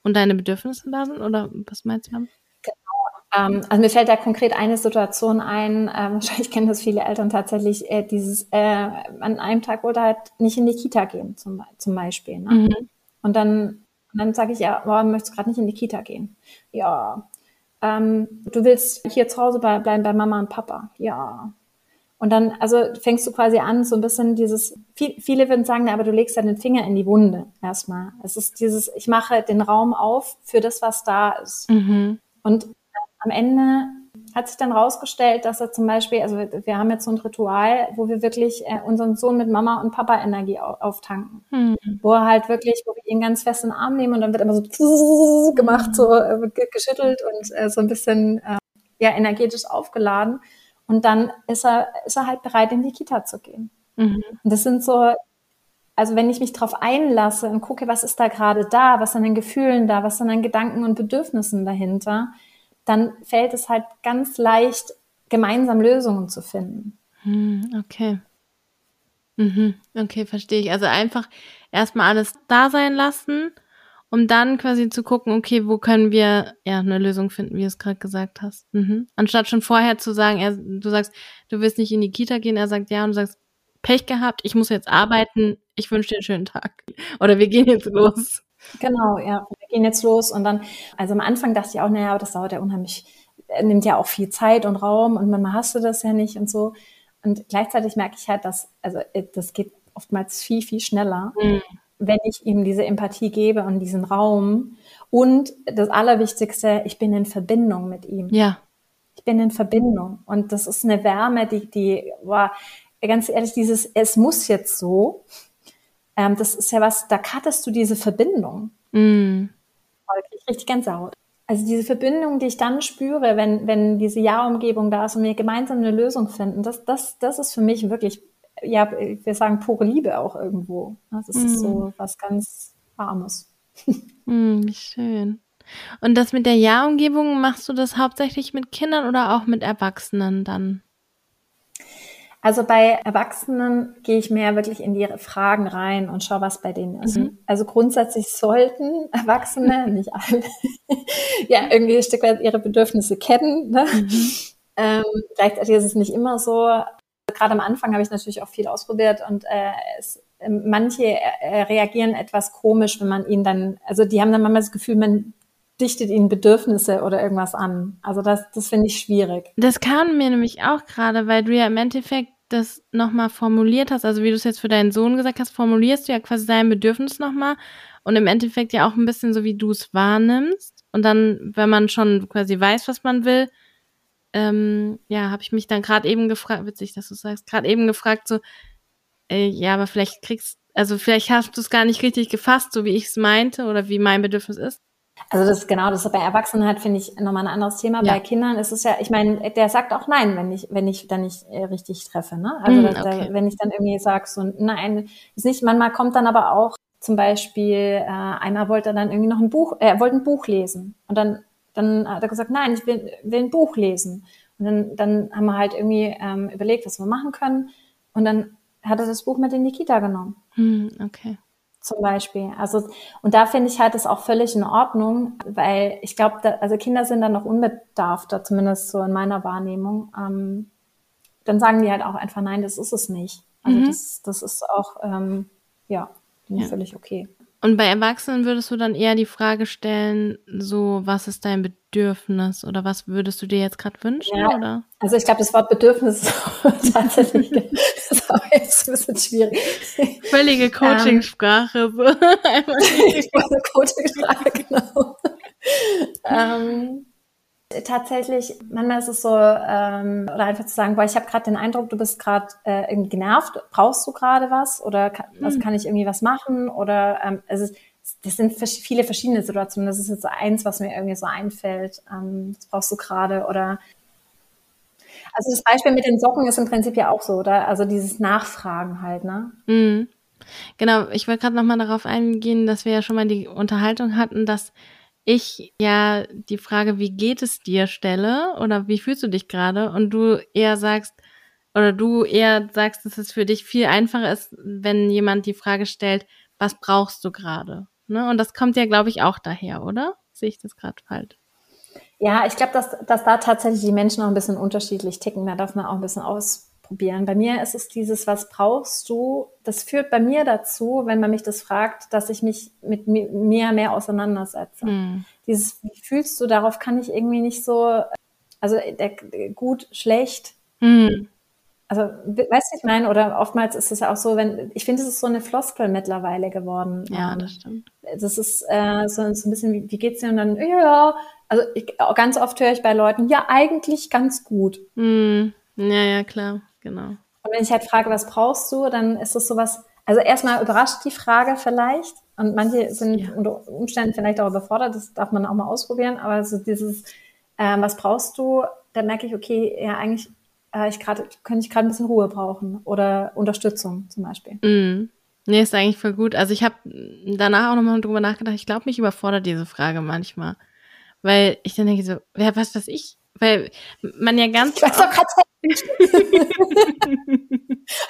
und deine Bedürfnisse da sind? Oder was meinst du damit? Genau. Ähm, also mir fällt da konkret eine Situation ein, äh, wahrscheinlich kennen das viele Eltern tatsächlich, äh, dieses äh, an einem Tag oder halt nicht in die Kita gehen zum, zum Beispiel. Ne? Mhm. Und dann, dann sage ich, ja, warum möchtest du gerade nicht in die Kita gehen? Ja, ähm, du willst hier zu Hause bleiben bei Mama und Papa. Ja, und dann, also fängst du quasi an, so ein bisschen dieses, viel, viele würden sagen, na, aber du legst ja den Finger in die Wunde erstmal. Es ist dieses, ich mache den Raum auf für das, was da ist. Mhm. Und am Ende hat sich dann rausgestellt, dass er zum Beispiel, also wir haben jetzt so ein Ritual, wo wir wirklich äh, unseren Sohn mit Mama und Papa Energie auftanken. Mhm. Wo er halt wirklich, wo wir ihn ganz fest in den Arm nehmen und dann wird immer so gemacht, so äh, geschüttelt und äh, so ein bisschen äh, ja energetisch aufgeladen. Und dann ist er, ist er halt bereit, in die Kita zu gehen. Mhm. Und das sind so, also wenn ich mich darauf einlasse und gucke, was ist da gerade da, was sind an Gefühlen da, was sind an Gedanken und Bedürfnissen dahinter, dann fällt es halt ganz leicht, gemeinsam Lösungen zu finden. Hm, okay. Mhm, okay, verstehe ich. Also einfach erstmal alles da sein lassen um dann quasi zu gucken, okay, wo können wir ja eine Lösung finden, wie du es gerade gesagt hast. Mhm. Anstatt schon vorher zu sagen, er, du sagst, du willst nicht in die Kita gehen, er sagt ja und du sagst, Pech gehabt, ich muss jetzt arbeiten, ich wünsche dir einen schönen Tag. Oder wir gehen jetzt los. Genau, ja, wir gehen jetzt los. Und dann, also am Anfang dachte ich auch, naja, aber das dauert ja unheimlich, nimmt ja auch viel Zeit und Raum und man hast du das ja nicht und so. Und gleichzeitig merke ich halt, dass, also äh, das geht oftmals viel, viel schneller, mhm. Wenn ich ihm diese Empathie gebe und diesen Raum. Und das Allerwichtigste, ich bin in Verbindung mit ihm. Ja. Ich bin in Verbindung. Und das ist eine Wärme, die, die, war ganz ehrlich, dieses, es muss jetzt so, ähm, das ist ja was, da kattest du diese Verbindung. Mm. Richtig, richtig Gänsehaut. Also diese Verbindung, die ich dann spüre, wenn, wenn diese Ja-Umgebung da ist und wir gemeinsam eine Lösung finden, das, das, das ist für mich wirklich, ja, wir sagen pure Liebe auch irgendwo. Das ist mm. so was ganz Warmes. Mm, wie schön. Und das mit der Ja-Umgebung, machst du das hauptsächlich mit Kindern oder auch mit Erwachsenen dann? Also bei Erwachsenen gehe ich mehr wirklich in die Fragen rein und schaue, was bei denen ist. Mhm. Also grundsätzlich sollten Erwachsene, nicht alle, ja, irgendwie ein Stück weit ihre Bedürfnisse kennen. Ne? Mhm. Ähm, gleichzeitig ist es nicht immer so. Gerade am Anfang habe ich natürlich auch viel ausprobiert und äh, es, manche äh, reagieren etwas komisch, wenn man ihnen dann, also die haben dann manchmal das Gefühl, man dichtet ihnen Bedürfnisse oder irgendwas an. Also das, das finde ich schwierig. Das kam mir nämlich auch gerade, weil du ja im Endeffekt das nochmal formuliert hast, also wie du es jetzt für deinen Sohn gesagt hast, formulierst du ja quasi sein Bedürfnis nochmal und im Endeffekt ja auch ein bisschen so, wie du es wahrnimmst. Und dann, wenn man schon quasi weiß, was man will, ähm, ja, habe ich mich dann gerade eben gefragt, witzig, dass du sagst, gerade eben gefragt, so, äh, ja, aber vielleicht kriegst, also vielleicht hast du es gar nicht richtig gefasst, so wie ich es meinte oder wie mein Bedürfnis ist. Also das ist genau, das ist bei Erwachsenen halt, finde ich, nochmal ein anderes Thema. Ja. Bei Kindern ist es ja, ich meine, der sagt auch nein, wenn ich, wenn ich dann nicht äh, richtig treffe. Ne? Also mm, okay. da, wenn ich dann irgendwie sage, so nein, ist nicht, manchmal kommt dann aber auch zum Beispiel, äh, einer wollte dann irgendwie noch ein Buch, äh, er wollte ein Buch lesen. Und dann, dann hat er gesagt, nein, ich will, will ein Buch lesen. Und dann, dann haben wir halt irgendwie ähm, überlegt, was wir machen können. Und dann hat er das Buch mit in die Kita genommen. Mm, okay zum Beispiel. Also, und da finde ich halt das auch völlig in Ordnung, weil ich glaube, also Kinder sind dann noch unbedarfter, zumindest so in meiner Wahrnehmung. Ähm, dann sagen die halt auch einfach, nein, das ist es nicht. Also mhm. das, das ist auch, ähm, ja, ja, völlig okay. Und bei Erwachsenen würdest du dann eher die Frage stellen, so, was ist dein Bedürfnis oder was würdest du dir jetzt gerade wünschen? Ja, oder? Also ich glaube, das Wort Bedürfnis ist tatsächlich ist auch jetzt ein bisschen schwierig. Völlige ähm, Coachingsprache. Coachingsprache, genau. ähm, Tatsächlich, manchmal ist es so, ähm, oder einfach zu sagen, boah, ich habe gerade den Eindruck, du bist gerade äh, irgendwie genervt, brauchst du gerade was oder kann, mhm. also kann ich irgendwie was machen oder ähm, also das sind viele verschiedene Situationen. Das ist jetzt eins, was mir irgendwie so einfällt. Ähm, das brauchst du gerade oder also das Beispiel mit den Socken ist im Prinzip ja auch so, oder? Also dieses Nachfragen halt, ne? Mhm. Genau, ich wollte gerade nochmal darauf eingehen, dass wir ja schon mal die Unterhaltung hatten, dass ich ja die Frage, wie geht es dir stelle oder wie fühlst du dich gerade und du eher sagst, oder du eher sagst, dass es für dich viel einfacher ist, wenn jemand die Frage stellt, was brauchst du gerade? Ne? Und das kommt ja, glaube ich, auch daher, oder? Sehe ich das gerade falsch? Ja, ich glaube, dass, dass da tatsächlich die Menschen auch ein bisschen unterschiedlich ticken. Da darf man auch ein bisschen aus, ausprobieren. Bei mir ist es dieses, was brauchst du? Das führt bei mir dazu, wenn man mich das fragt, dass ich mich mit mir mehr auseinandersetze. Mhm. Dieses, wie fühlst du, darauf kann ich irgendwie nicht so, also der, der, gut, schlecht. Mhm. Also, weißt du, ich meine, oder oftmals ist es ja auch so, wenn, ich finde, es ist so eine Floskel mittlerweile geworden. Ja, das stimmt. Das ist äh, so, so ein bisschen, wie, wie geht's dir? Und dann, ja, also ich, ganz oft höre ich bei Leuten, ja, eigentlich ganz gut. Mm, ja, ja, klar genau. Und wenn ich halt frage, was brauchst du, dann ist es sowas, also erstmal überrascht die Frage vielleicht und manche sind ja. unter Umständen vielleicht auch überfordert, das darf man auch mal ausprobieren, aber so dieses, äh, was brauchst du, da merke ich, okay, ja, eigentlich äh, ich gerade, könnte ich gerade ein bisschen Ruhe brauchen oder Unterstützung zum Beispiel. Mm. Nee, ist eigentlich voll gut. Also ich habe danach auch nochmal drüber nachgedacht, ich glaube, mich überfordert diese Frage manchmal. Weil ich dann denke so, wer was was ich? Weil man ja ganz. Ich weiß doch grad,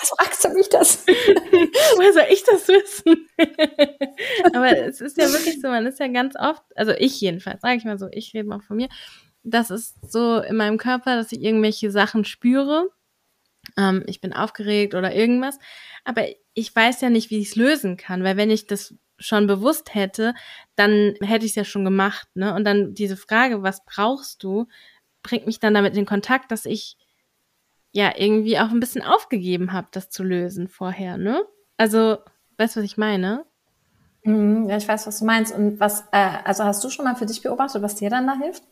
Was fragst du mich das? Woher soll ich das wissen? Aber es ist ja wirklich so, man ist ja ganz oft, also ich jedenfalls, sage ich mal so, ich rede mal von mir, das ist so in meinem Körper, dass ich irgendwelche Sachen spüre ähm, ich bin aufgeregt oder irgendwas, aber ich weiß ja nicht, wie ich es lösen kann, weil wenn ich das schon bewusst hätte, dann hätte ich es ja schon gemacht, ne? Und dann diese Frage, was brauchst du, bringt mich dann damit in Kontakt, dass ich ja irgendwie auch ein bisschen aufgegeben habe, das zu lösen vorher, ne? Also, weißt du, was ich meine? Mhm, ja, ich weiß, was du meinst. Und was, äh, also hast du schon mal für dich beobachtet, was dir dann da hilft?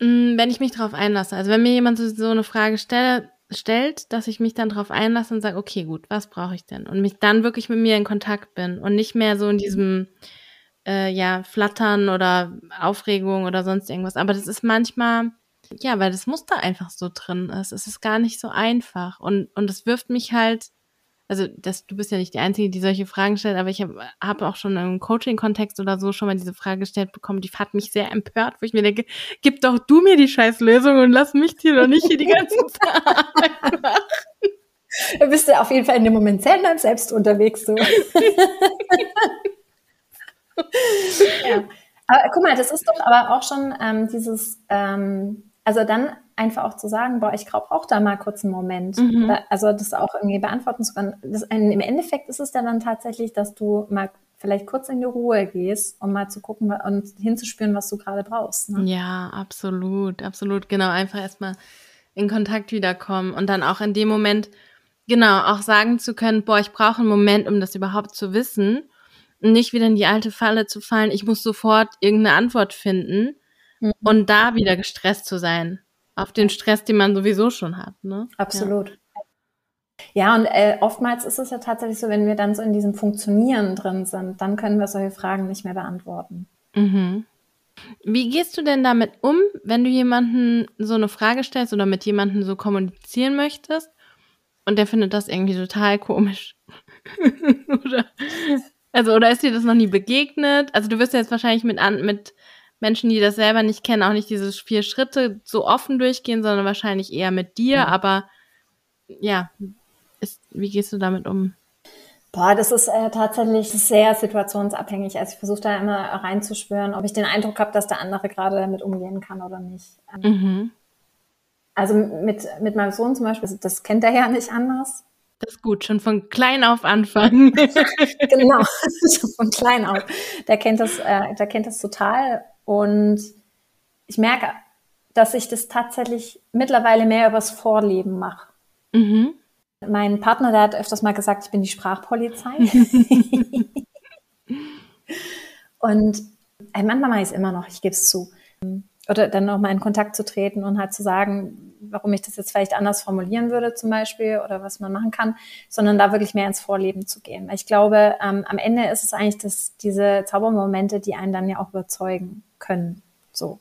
Mm, wenn ich mich darauf einlasse. Also wenn mir jemand so eine Frage stelle, stellt, dass ich mich dann darauf einlasse und sage, okay, gut, was brauche ich denn? Und mich dann wirklich mit mir in Kontakt bin und nicht mehr so in diesem äh, ja, Flattern oder Aufregung oder sonst irgendwas. Aber das ist manchmal, ja, weil das Muster einfach so drin ist. Es ist gar nicht so einfach. Und, und es wirft mich halt also das, du bist ja nicht die Einzige, die solche Fragen stellt, aber ich habe hab auch schon im Coaching-Kontext oder so schon mal diese Frage gestellt bekommen, die hat mich sehr empört, wo ich mir denke, gib doch du mir die scheiß Lösung und lass mich hier doch nicht hier die ganze Zeit machen. Du bist ja auf jeden Fall in dem Moment sehr selbst unterwegs, so. ja. Aber guck mal, das ist doch aber auch schon ähm, dieses, ähm, also dann einfach auch zu sagen, boah, ich brauche auch da mal kurz einen Moment. Mhm. Also das auch irgendwie beantworten zu können. Das, Im Endeffekt ist es ja dann tatsächlich, dass du mal vielleicht kurz in die Ruhe gehst, um mal zu gucken und hinzuspüren, was du gerade brauchst. Ne? Ja, absolut, absolut. Genau, einfach erstmal in Kontakt wiederkommen und dann auch in dem Moment, genau, auch sagen zu können, boah, ich brauche einen Moment, um das überhaupt zu wissen. Nicht wieder in die alte Falle zu fallen, ich muss sofort irgendeine Antwort finden mhm. und da wieder gestresst zu sein auf den Stress, den man sowieso schon hat. Ne? Absolut. Ja. Ja, und äh, oftmals ist es ja tatsächlich so, wenn wir dann so in diesem Funktionieren drin sind, dann können wir solche Fragen nicht mehr beantworten. Mhm. Wie gehst du denn damit um, wenn du jemanden so eine Frage stellst oder mit jemandem so kommunizieren möchtest und der findet das irgendwie total komisch? oder, also, oder ist dir das noch nie begegnet? Also, du wirst ja jetzt wahrscheinlich mit, an, mit Menschen, die das selber nicht kennen, auch nicht diese vier Schritte so offen durchgehen, sondern wahrscheinlich eher mit dir. Ja. Aber ja, ist, wie gehst du damit um? Boah, das ist äh, tatsächlich sehr situationsabhängig. Also ich versuche da immer reinzuspüren, ob ich den Eindruck habe, dass der andere gerade damit umgehen kann oder nicht. Ähm, mhm. Also mit, mit meinem Sohn zum Beispiel, das kennt er ja nicht anders. Das ist gut, schon von klein auf anfangen. genau, schon von klein auf. Der kennt das, äh, der kennt das total und ich merke, dass ich das tatsächlich mittlerweile mehr übers Vorleben mache. Mhm. Mein Partner, der hat öfters mal gesagt, ich bin die Sprachpolizei. und ey, manchmal mache ich es immer noch, ich gebe es zu. Oder dann nochmal in Kontakt zu treten und halt zu sagen, warum ich das jetzt vielleicht anders formulieren würde zum Beispiel oder was man machen kann, sondern da wirklich mehr ins Vorleben zu gehen. Weil ich glaube, ähm, am Ende ist es eigentlich das, diese Zaubermomente, die einen dann ja auch überzeugen können. So.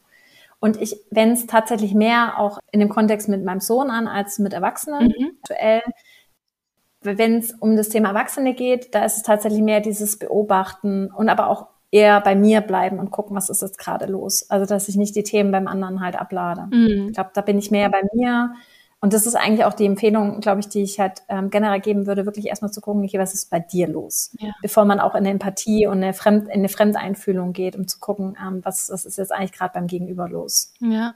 Und ich, wenn es tatsächlich mehr auch in dem Kontext mit meinem Sohn an als mit Erwachsenen mhm. aktuell, wenn es um das Thema Erwachsene geht, da ist es tatsächlich mehr dieses Beobachten und aber auch eher bei mir bleiben und gucken, was ist jetzt gerade los. Also dass ich nicht die Themen beim anderen halt ablade. Mhm. Ich glaube, da bin ich mehr bei mir und das ist eigentlich auch die Empfehlung, glaube ich, die ich halt ähm, generell geben würde, wirklich erstmal zu gucken, okay, was ist bei dir los? Ja. Bevor man auch in eine Empathie und eine, Fremd, in eine Fremdeinfühlung geht, um zu gucken, ähm, was, was ist jetzt eigentlich gerade beim Gegenüber los? Ja.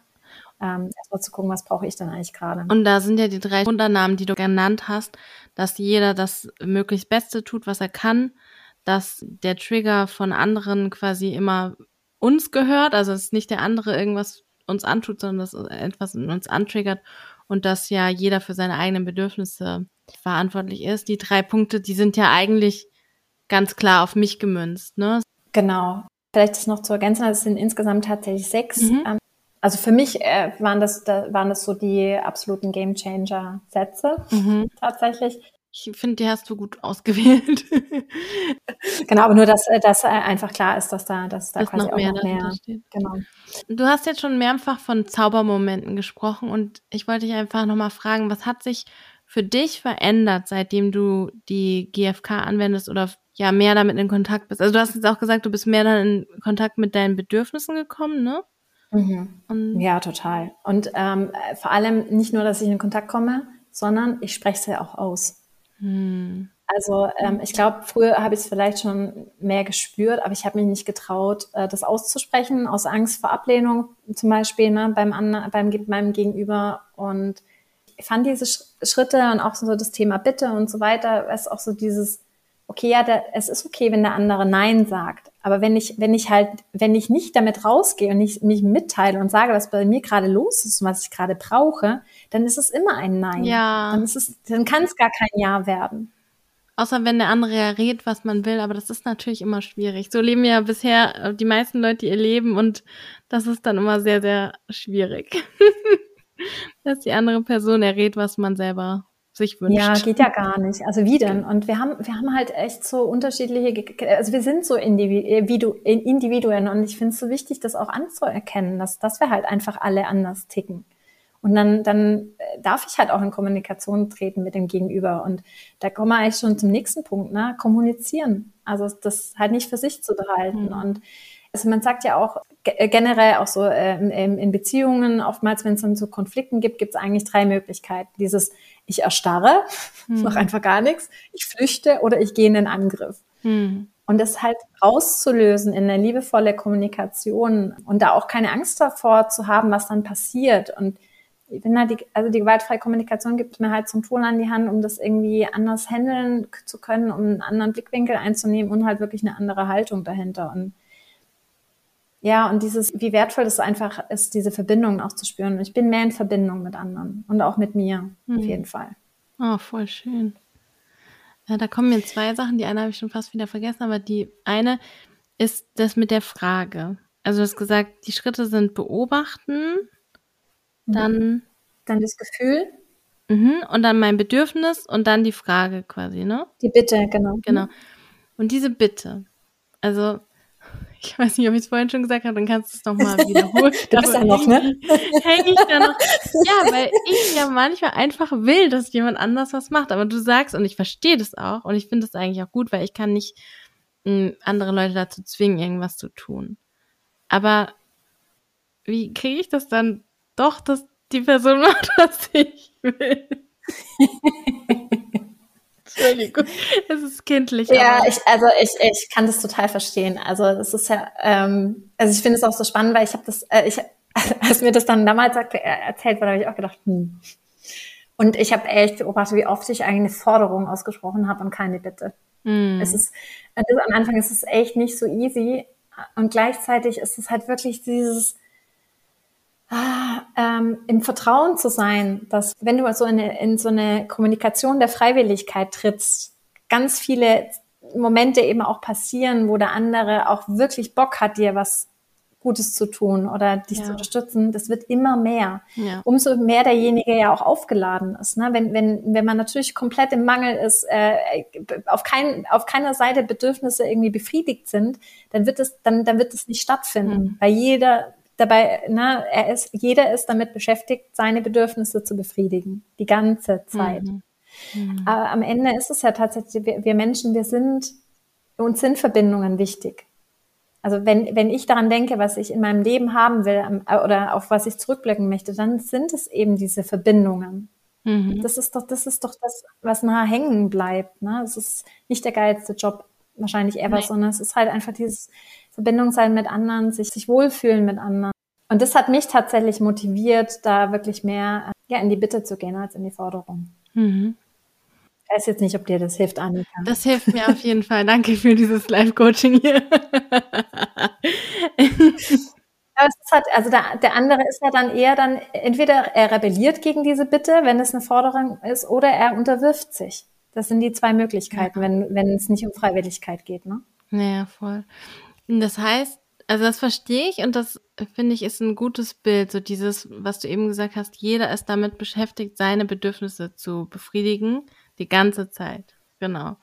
Ähm, erstmal zu gucken, was brauche ich denn eigentlich gerade? Und da sind ja die drei Wundernamen, die du genannt hast, dass jeder das möglichst Beste tut, was er kann, dass der Trigger von anderen quasi immer uns gehört, also dass nicht der andere irgendwas uns antut, sondern dass etwas in uns antriggert und dass ja jeder für seine eigenen Bedürfnisse verantwortlich ist. Die drei Punkte, die sind ja eigentlich ganz klar auf mich gemünzt, ne? Genau. Vielleicht das noch zu ergänzen, also es sind insgesamt tatsächlich sechs. Mhm. Ähm, also für mich äh, waren das da, waren das so die absoluten Gamechanger Sätze mhm. tatsächlich. Ich finde, die hast du gut ausgewählt. genau, aber nur, dass, äh, dass äh, einfach klar ist, dass da, dass da dass quasi noch mehr auch noch mehr steht. Genau. Du hast jetzt schon mehrfach von Zaubermomenten gesprochen und ich wollte dich einfach nochmal fragen, was hat sich für dich verändert, seitdem du die GFK anwendest oder ja mehr damit in Kontakt bist? Also du hast jetzt auch gesagt, du bist mehr dann in Kontakt mit deinen Bedürfnissen gekommen, ne? Mhm. ja, total. Und ähm, vor allem nicht nur, dass ich in Kontakt komme, sondern ich spreche es ja auch aus. Hm. Also ähm, ich glaube, früher habe ich es vielleicht schon mehr gespürt, aber ich habe mich nicht getraut, äh, das auszusprechen, aus Angst vor Ablehnung zum Beispiel ne, beim, beim meinem Gegenüber. Und fand diese Schritte und auch so das Thema Bitte und so weiter, ist auch so dieses, okay, ja, der, es ist okay, wenn der andere Nein sagt. Aber wenn ich, wenn ich halt, wenn ich nicht damit rausgehe und ich mich mitteile und sage, was bei mir gerade los ist und was ich gerade brauche, dann ist es immer ein Nein. Ja. Dann ist es, dann kann es gar kein Ja werden. Außer wenn der andere ja redet, was man will, aber das ist natürlich immer schwierig. So leben ja bisher äh, die meisten Leute ihr Leben und das ist dann immer sehr, sehr schwierig. Dass die andere Person errät, was man selber sich wünscht. Ja, geht ja gar nicht. Also wie denn? Und wir haben, wir haben halt echt so unterschiedliche, also wir sind so Individuen und ich finde es so wichtig, das auch anzuerkennen, dass, dass wir halt einfach alle anders ticken. Und dann, dann äh, darf ich halt auch in Kommunikation treten mit dem Gegenüber. Und da kommen wir eigentlich schon zum nächsten Punkt, ne? Kommunizieren. Also das halt nicht für sich zu behalten. Mhm. Und also man sagt ja auch äh, generell auch so äh, in, in Beziehungen, oftmals, wenn es dann so Konflikten gibt, gibt es eigentlich drei Möglichkeiten. Dieses ich erstarre, mhm. mache einfach gar nichts, ich flüchte oder ich gehe in den Angriff. Mhm. Und das halt rauszulösen in eine liebevolle Kommunikation und da auch keine Angst davor zu haben, was dann passiert. Und ich bin halt die, also die gewaltfreie Kommunikation gibt mir halt zum Tool an die Hand, um das irgendwie anders handeln zu können, um einen anderen Blickwinkel einzunehmen und halt wirklich eine andere Haltung dahinter. Und ja, und dieses, wie wertvoll das einfach ist, diese Verbindungen auch zu spüren. Ich bin mehr in Verbindung mit anderen und auch mit mir, mhm. auf jeden Fall. Oh, voll schön. Ja, da kommen mir zwei Sachen. Die eine habe ich schon fast wieder vergessen, aber die eine ist das mit der Frage. Also du hast gesagt, die Schritte sind beobachten, dann. Dann das Gefühl. Mhm, und dann mein Bedürfnis und dann die Frage quasi, ne? Die Bitte, genau. Genau. Und diese Bitte, also ich weiß nicht, ob ich es vorhin schon gesagt habe, dann kannst du es nochmal wiederholen. du bist ja noch, ne? Hänge ich da noch. Ja, weil ich ja manchmal einfach will, dass jemand anders was macht. Aber du sagst, und ich verstehe das auch, und ich finde das eigentlich auch gut, weil ich kann nicht mh, hm, andere Leute dazu zwingen, irgendwas zu tun. Aber wie kriege ich das dann doch, dass die Person macht, was ich will? Entschuldigung, es ist kindlich. Ja, ich, also ich, ich kann das total verstehen. Also das ist ja, ähm, also ich finde es auch so spannend, weil ich habe das, äh, ich, als mir das dann damals äh, erzählt wurde, habe ich auch gedacht, hm. Und ich habe echt beobachtet, wie oft ich eigentlich eine Forderung ausgesprochen habe und keine Bitte. Mm. Es ist, also am Anfang ist es echt nicht so easy und gleichzeitig ist es halt wirklich dieses, ah, ähm, im Vertrauen zu sein, dass wenn du so in, in so eine Kommunikation der Freiwilligkeit trittst, ganz viele Momente eben auch passieren, wo der andere auch wirklich Bock hat, dir was Gutes zu tun oder dich ja. zu unterstützen, das wird immer mehr. Ja. Umso mehr derjenige ja auch aufgeladen ist. Ne? Wenn, wenn, wenn man natürlich komplett im Mangel ist, äh, auf, kein, auf keiner Seite Bedürfnisse irgendwie befriedigt sind, dann wird es, dann, dann wird es nicht stattfinden. Mhm. Weil jeder Dabei, ne, er ist, jeder ist damit beschäftigt, seine Bedürfnisse zu befriedigen, die ganze Zeit. Mhm. Mhm. Aber am Ende ist es ja tatsächlich, wir, wir Menschen, wir sind, uns sind Verbindungen wichtig. Also wenn, wenn ich daran denke, was ich in meinem Leben haben will oder auf was ich zurückblicken möchte, dann sind es eben diese Verbindungen. Mhm. Das ist doch, das ist doch das, was nachher hängen bleibt. Ne? Es ist nicht der geilste Job wahrscheinlich ever, nee. sondern es ist halt einfach dieses Verbindung sein mit anderen, sich, sich wohlfühlen mit anderen. Und das hat mich tatsächlich motiviert, da wirklich mehr ja, in die Bitte zu gehen als in die Forderung. Mhm. Ich weiß jetzt nicht, ob dir das hilft, Annika. Das hilft mir auf jeden Fall. Danke für dieses Live-Coaching hier. Halt, also der, der andere ist ja dann eher dann, entweder er rebelliert gegen diese Bitte, wenn es eine Forderung ist, oder er unterwirft sich. Das sind die zwei Möglichkeiten, ja. wenn, wenn es nicht um Freiwilligkeit geht, ne? Ja, voll. Das heißt, also das verstehe ich und das finde ich ist ein gutes Bild, so dieses, was du eben gesagt hast, jeder ist damit beschäftigt, seine Bedürfnisse zu befriedigen, die ganze Zeit. Genau.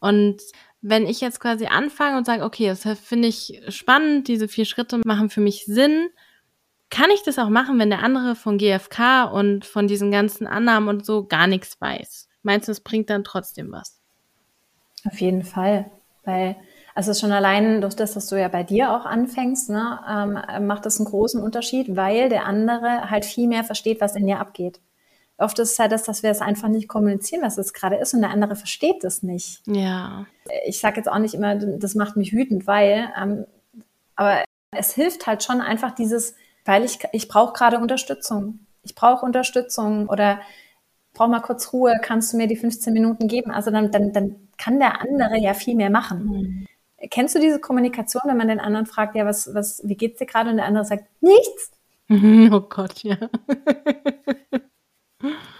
Und wenn ich jetzt quasi anfange und sage, okay, das finde ich spannend, diese vier Schritte machen für mich Sinn, kann ich das auch machen, wenn der andere von GFK und von diesen ganzen Annahmen und so gar nichts weiß? Meinst du, es bringt dann trotzdem was? Auf jeden Fall, weil also schon allein durch das, dass du ja bei dir auch anfängst, ne, ähm, macht das einen großen Unterschied, weil der andere halt viel mehr versteht, was in dir abgeht. Oft ist es halt das, dass wir es einfach nicht kommunizieren, was es gerade ist, und der andere versteht das nicht. Ja. Ich sage jetzt auch nicht immer, das macht mich wütend, weil, ähm, aber es hilft halt schon einfach dieses, weil ich, ich brauche gerade Unterstützung. Ich brauche Unterstützung oder brauche mal kurz Ruhe, kannst du mir die 15 Minuten geben? Also dann, dann, dann kann der andere ja viel mehr machen. Mhm. Kennst du diese Kommunikation, wenn man den anderen fragt, ja, was, was, wie geht's dir gerade? Und der andere sagt, nichts. Oh Gott, ja.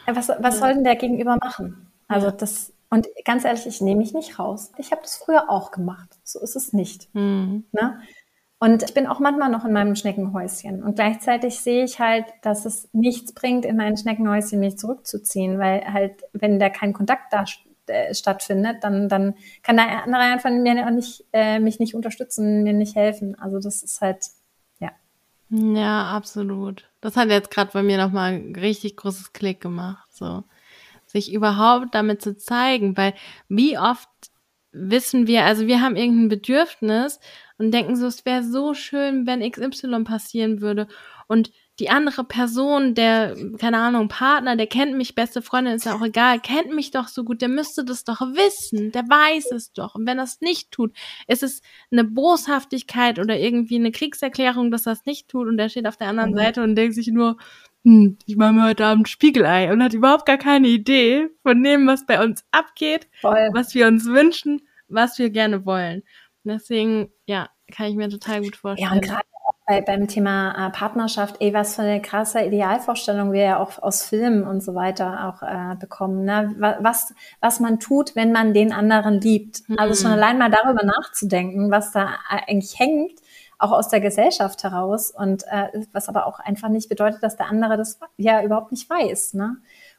was, was soll denn der Gegenüber machen? Also das, und ganz ehrlich, ich nehme mich nicht raus. Ich habe das früher auch gemacht. So ist es nicht. Mhm. Ne? Und ich bin auch manchmal noch in meinem Schneckenhäuschen. Und gleichzeitig sehe ich halt, dass es nichts bringt, in mein Schneckenhäuschen mich zurückzuziehen, weil halt, wenn da kein Kontakt da äh, stattfindet, dann, dann kann der andere einfach mir auch nicht, äh, mich nicht unterstützen, mir nicht helfen. Also das ist halt, ja. Ja, absolut. Das hat jetzt gerade bei mir nochmal ein richtig großes Klick gemacht. So sich überhaupt damit zu zeigen, weil wie oft wissen wir, also wir haben irgendein Bedürfnis und denken so, es wäre so schön, wenn XY passieren würde und die andere Person, der, keine Ahnung, Partner, der kennt mich, beste Freundin, ist ja auch egal, kennt mich doch so gut, der müsste das doch wissen, der weiß es doch. Und wenn er es nicht tut, ist es eine Boshaftigkeit oder irgendwie eine Kriegserklärung, dass er es nicht tut und der steht auf der anderen mhm. Seite und denkt sich nur, hm, ich mache mir heute Abend Spiegelei und hat überhaupt gar keine Idee von dem, was bei uns abgeht, Voll. was wir uns wünschen, was wir gerne wollen. Deswegen, ja, kann ich mir total gut vorstellen. Ja, und gerade bei, beim Thema äh, Partnerschaft, ey, was für eine krasse Idealvorstellung wir ja auch aus Filmen und so weiter auch äh, bekommen. Ne? Was, was man tut, wenn man den anderen liebt. Mhm. Also schon mhm. allein mal darüber nachzudenken, was da eigentlich hängt, auch aus der Gesellschaft heraus und äh, was aber auch einfach nicht bedeutet, dass der andere das ja überhaupt nicht weiß. Ne?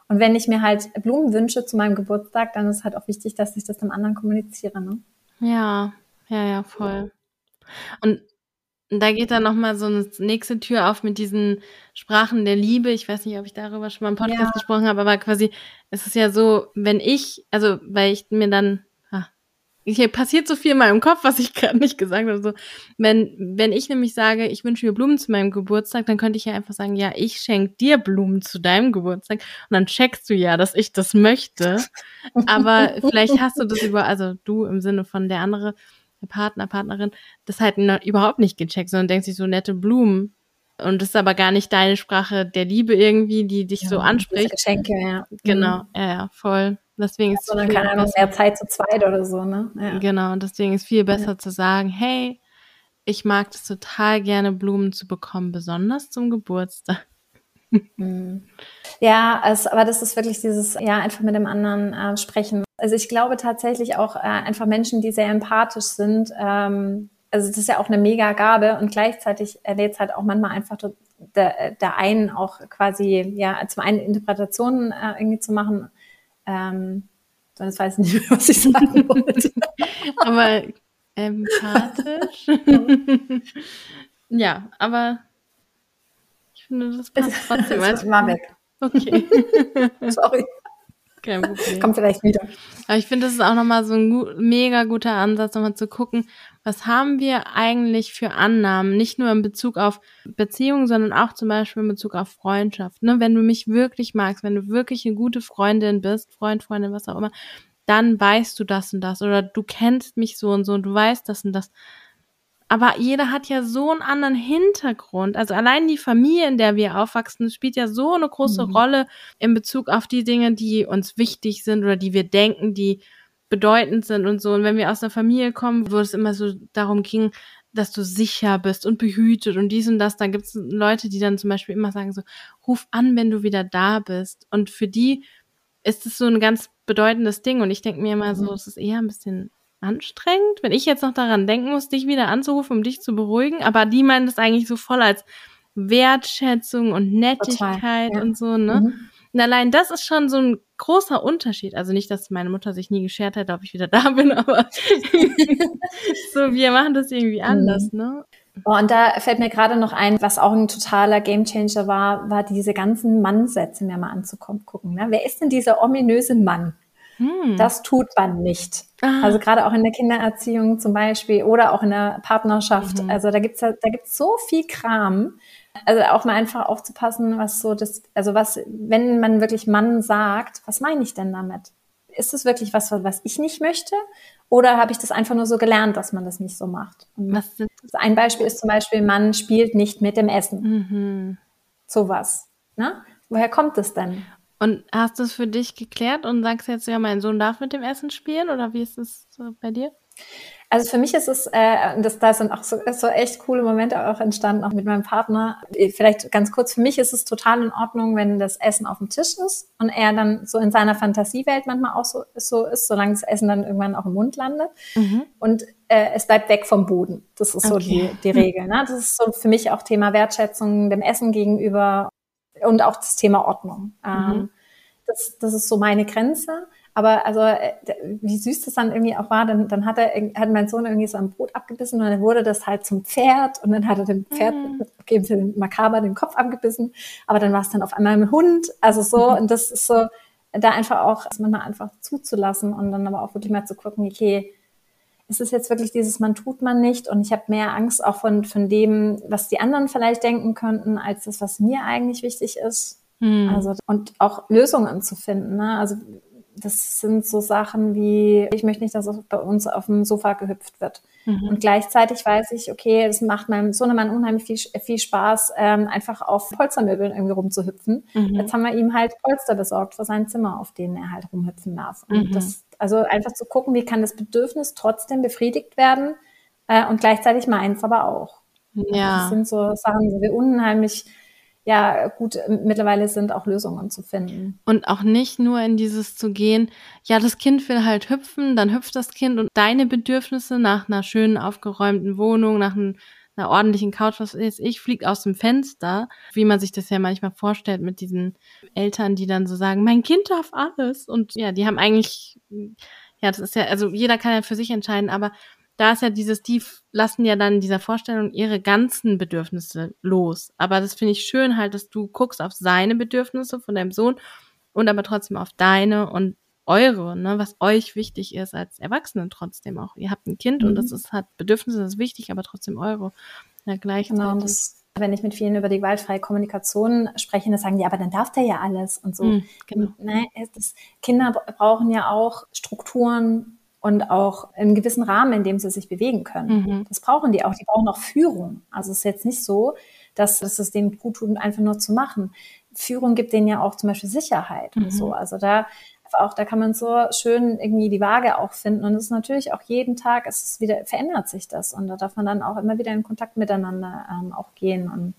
Und wenn ich mir halt Blumen wünsche zu meinem Geburtstag, dann ist halt auch wichtig, dass ich das dem anderen kommuniziere. Ne? Ja, ja, ja, voll. Und da geht dann nochmal so eine nächste Tür auf mit diesen Sprachen der Liebe. Ich weiß nicht, ob ich darüber schon mal im Podcast ja. gesprochen habe, aber quasi, es ist ja so, wenn ich, also, weil ich mir dann hier passiert so viel in meinem Kopf, was ich gerade nicht gesagt habe. So, wenn, wenn ich nämlich sage, ich wünsche mir Blumen zu meinem Geburtstag, dann könnte ich ja einfach sagen, ja, ich schenke dir Blumen zu deinem Geburtstag. Und dann checkst du ja, dass ich das möchte. Aber vielleicht hast du das über, also du im Sinne von der andere Partner, Partnerin, das halt überhaupt nicht gecheckt, sondern denkst sich so nette Blumen. Und das ist aber gar nicht deine Sprache der Liebe irgendwie, die dich ja, so anspricht. Geschenke, ja. Genau, mhm. ja, ja, voll. Deswegen ist sondern keine Ahnung, mehr Zeit zu zweit oder so, ne? Ja. Genau, und deswegen ist viel besser zu sagen, hey, ich mag es total gerne, Blumen zu bekommen, besonders zum Geburtstag. Hm. Ja, es, aber das ist wirklich dieses, ja, einfach mit dem anderen äh, sprechen. Also ich glaube tatsächlich auch äh, einfach Menschen, die sehr empathisch sind, ähm, also das ist ja auch eine mega Gabe und gleichzeitig lädt es halt auch manchmal einfach der, der einen auch quasi, ja, zum einen Interpretationen äh, irgendwie zu machen ähm, sonst weiß ich nicht mehr, was ich sagen wollte. aber empathisch. ja, aber ich finde, das passt trotzdem. Das war weg. Okay. Sorry. Kein Problem. Kommt vielleicht wieder. Aber ich finde, das ist auch nochmal so ein gut, mega guter Ansatz, nochmal zu gucken, was haben wir eigentlich für Annahmen, nicht nur in Bezug auf Beziehungen, sondern auch zum Beispiel in Bezug auf Freundschaft. Ne? Wenn du mich wirklich magst, wenn du wirklich eine gute Freundin bist, Freund, Freundin, was auch immer, dann weißt du das und das oder du kennst mich so und so und du weißt das und das. Aber jeder hat ja so einen anderen Hintergrund. Also allein die Familie, in der wir aufwachsen, spielt ja so eine große mhm. Rolle in Bezug auf die Dinge, die uns wichtig sind oder die wir denken, die bedeutend sind und so. Und wenn wir aus einer Familie kommen, wo es immer so darum ging, dass du sicher bist und behütet und dies und das, dann gibt es Leute, die dann zum Beispiel immer sagen so, ruf an, wenn du wieder da bist. Und für die ist es so ein ganz bedeutendes Ding. Und ich denke mir immer so, mhm. es ist eher ein bisschen anstrengend, wenn ich jetzt noch daran denken muss, dich wieder anzurufen, um dich zu beruhigen. Aber die meinen das eigentlich so voll als Wertschätzung und Nettigkeit Total, ja. und so, ne? Mhm. Und allein das ist schon so ein großer Unterschied. Also nicht, dass meine Mutter sich nie geschert hätte, ob ich wieder da bin, aber so, wir machen das irgendwie mhm. anders, mhm. ne? Oh, und da fällt mir gerade noch ein, was auch ein totaler Gamechanger war, war diese ganzen Mannsätze mir mal anzugucken. Ne? Wer ist denn dieser ominöse Mann? Hm. Das tut man nicht. Ah. Also gerade auch in der Kindererziehung zum Beispiel oder auch in der Partnerschaft. Mhm. Also da gibt's da gibt's so viel Kram. Also auch mal einfach aufzupassen, was so das, also was, wenn man wirklich Mann sagt, was meine ich denn damit? Ist es wirklich was, was ich nicht möchte? Oder habe ich das einfach nur so gelernt, dass man das nicht so macht? das? Ein Beispiel ist zum Beispiel, man spielt nicht mit dem Essen. Mhm. Sowas. Ne? Woher kommt es denn? Und hast du es für dich geklärt und sagst jetzt, ja, mein Sohn darf mit dem Essen spielen oder wie ist es so bei dir? Also für mich ist es, äh, das, da sind auch so, so echt coole Momente auch entstanden, auch mit meinem Partner. Vielleicht ganz kurz, für mich ist es total in Ordnung, wenn das Essen auf dem Tisch ist und er dann so in seiner Fantasiewelt manchmal auch so, so ist, solange das Essen dann irgendwann auch im Mund landet. Mhm. Und äh, es bleibt weg vom Boden. Das ist so okay. die, die Regel. Ne? Das ist so für mich auch Thema Wertschätzung dem Essen gegenüber und auch das Thema Ordnung. Mhm. Ähm, das, das ist so meine Grenze. Aber also, äh, wie süß das dann irgendwie auch war, dann, dann hat er, hat mein Sohn irgendwie so ein Brot abgebissen und dann wurde das halt zum Pferd und dann hat er dem Pferd, mhm. okay, den Makaber den Kopf abgebissen, aber dann war es dann auf einmal ein Hund, also so, mhm. und das ist so, da einfach auch, das manchmal einfach zuzulassen und dann aber auch wirklich mal zu gucken, okay, ist es jetzt wirklich dieses, man tut man nicht und ich habe mehr Angst auch von, von dem, was die anderen vielleicht denken könnten, als das, was mir eigentlich wichtig ist. Mhm. Also, und auch Lösungen zu finden. Ne? Also das sind so Sachen wie, ich möchte nicht, dass bei uns auf dem Sofa gehüpft wird. Mhm. Und gleichzeitig weiß ich, okay, es macht meinem Sohnemann unheimlich viel, viel Spaß, ähm, einfach auf Polstermöbeln irgendwie rumzuhüpfen. Mhm. Jetzt haben wir ihm halt Polster besorgt für sein Zimmer, auf denen er halt rumhüpfen darf. Und mhm. das, also einfach zu gucken, wie kann das Bedürfnis trotzdem befriedigt werden äh, und gleichzeitig meins aber auch. Ja. das sind so Sachen, die wir unheimlich ja gut mittlerweile sind auch Lösungen zu finden. Und auch nicht nur in dieses zu gehen, ja, das Kind will halt hüpfen, dann hüpft das Kind und deine Bedürfnisse nach einer schönen aufgeräumten Wohnung, nach einem, einer ordentlichen Couch, was ist ich, fliegt aus dem Fenster, wie man sich das ja manchmal vorstellt mit diesen Eltern, die dann so sagen, mein Kind darf alles. Und ja, die haben eigentlich, ja, das ist ja, also jeder kann ja für sich entscheiden, aber da ist ja dieses, die lassen ja dann in dieser Vorstellung ihre ganzen Bedürfnisse los. Aber das finde ich schön halt, dass du guckst auf seine Bedürfnisse von deinem Sohn und aber trotzdem auf deine und eure, ne, was euch wichtig ist als Erwachsenen trotzdem auch. Ihr habt ein Kind mhm. und das ist, hat Bedürfnisse, das ist wichtig, aber trotzdem eure. Ja, gleichzeitig. Genau, das, wenn ich mit vielen über die gewaltfreie Kommunikation spreche, dann sagen die, aber dann darf der ja alles und so. Mhm, genau. Ne, das, Kinder brauchen ja auch Strukturen, und auch einen gewissen Rahmen, in dem sie sich bewegen können. Mhm. Das brauchen die auch. Die brauchen auch Führung. Also es ist jetzt nicht so, dass, dass es denen gut tut, einfach nur zu machen. Führung gibt denen ja auch zum Beispiel Sicherheit mhm. und so. Also da auch, da kann man so schön irgendwie die Waage auch finden. Und es ist natürlich auch jeden Tag, es ist wieder, verändert sich das. Und da darf man dann auch immer wieder in Kontakt miteinander ähm, auch gehen. Und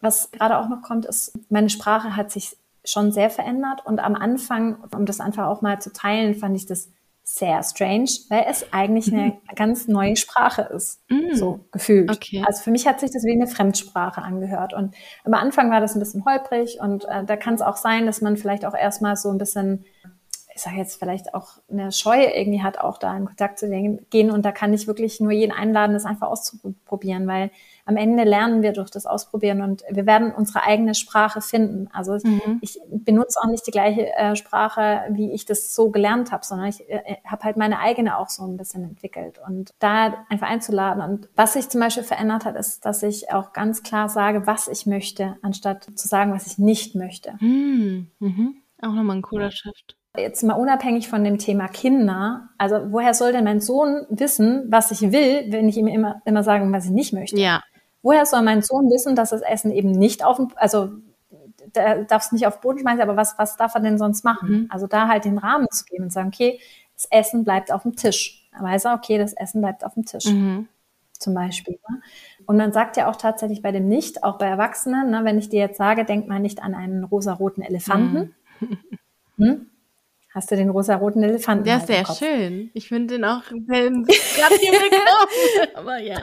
was gerade auch noch kommt, ist, meine Sprache hat sich schon sehr verändert. Und am Anfang, um das einfach auch mal zu teilen, fand ich das sehr strange, weil es eigentlich eine ganz neue Sprache ist, mm. so gefühlt. Okay. Also für mich hat sich das wie eine Fremdsprache angehört. Und am Anfang war das ein bisschen holprig und äh, da kann es auch sein, dass man vielleicht auch erstmal so ein bisschen ich sage jetzt vielleicht auch eine Scheu irgendwie hat, auch da in Kontakt zu gehen. Und da kann ich wirklich nur jeden einladen, das einfach auszuprobieren, weil am Ende lernen wir durch das Ausprobieren und wir werden unsere eigene Sprache finden. Also mhm. ich benutze auch nicht die gleiche äh, Sprache, wie ich das so gelernt habe, sondern ich äh, habe halt meine eigene auch so ein bisschen entwickelt. Und da einfach einzuladen. Und was sich zum Beispiel verändert hat, ist, dass ich auch ganz klar sage, was ich möchte, anstatt zu sagen, was ich nicht möchte. Mhm. Mhm. Auch nochmal ein cooler Shift. Jetzt mal unabhängig von dem Thema Kinder, also woher soll denn mein Sohn wissen, was ich will, wenn ich ihm immer, immer sage, was ich nicht möchte? Ja. Woher soll mein Sohn wissen, dass das Essen eben nicht auf dem, also der darf es nicht auf den Boden schmeißen, aber was, was darf er denn sonst machen? Mhm. Also da halt den Rahmen zu geben und sagen, okay, das Essen bleibt auf dem Tisch. Dann weiß er, okay, das Essen bleibt auf dem Tisch. Mhm. Zum Beispiel. Ne? Und man sagt ja auch tatsächlich bei dem Nicht, auch bei Erwachsenen, ne, wenn ich dir jetzt sage, denk mal nicht an einen rosaroten Elefanten. Mhm. Hm? Hast du den rosa-roten Elefanten. Ja, halt sehr schön. Ich finde den auch gerade hier bekommen. aber ja.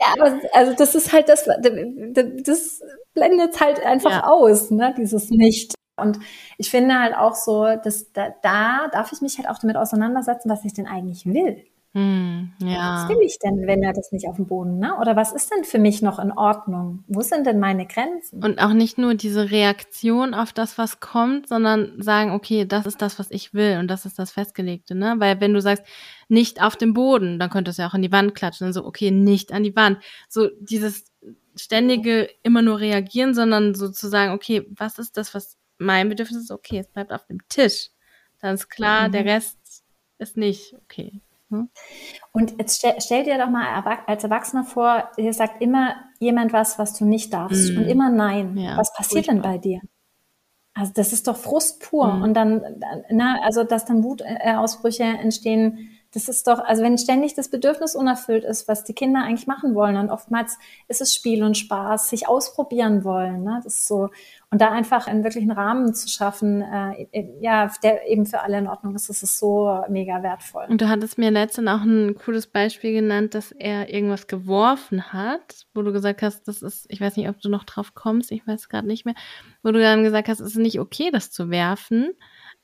Ja, aber also das ist halt das, das blendet halt einfach ja. aus, ne, dieses Nicht. Und ich finde halt auch so, dass da, da darf ich mich halt auch damit auseinandersetzen, was ich denn eigentlich will. Hm, ja. Was will ich denn, wenn er das nicht auf dem Boden, ne? Oder was ist denn für mich noch in Ordnung? Wo sind denn meine Grenzen? Und auch nicht nur diese Reaktion auf das, was kommt, sondern sagen, okay, das ist das, was ich will und das ist das Festgelegte, ne? Weil wenn du sagst, nicht auf dem Boden, dann könnte es ja auch an die Wand klatschen und so, okay, nicht an die Wand. So dieses ständige immer nur reagieren, sondern sozusagen, okay, was ist das, was mein Bedürfnis ist? Okay, es bleibt auf dem Tisch. Dann ist klar, mhm. der Rest ist nicht okay. Hm? Und jetzt stell, stell, dir doch mal als Erwachsener vor, dir sagt immer jemand was, was du nicht darfst mm. und immer nein. Ja, was passiert denn bei dir? Also das ist doch Frust pur. Mhm. Und dann, na, also dass dann Wutausbrüche entstehen, das ist doch, also wenn ständig das Bedürfnis unerfüllt ist, was die Kinder eigentlich machen wollen, und oftmals ist es Spiel und Spaß, sich ausprobieren wollen, ne? das ist so, und da einfach einen wirklichen Rahmen zu schaffen, äh, ja, der eben für alle in Ordnung ist, das ist so mega wertvoll. Und du hattest mir letztens auch ein cooles Beispiel genannt, dass er irgendwas geworfen hat, wo du gesagt hast, das ist, ich weiß nicht, ob du noch drauf kommst, ich weiß gerade nicht mehr, wo du dann gesagt hast, es ist nicht okay, das zu werfen.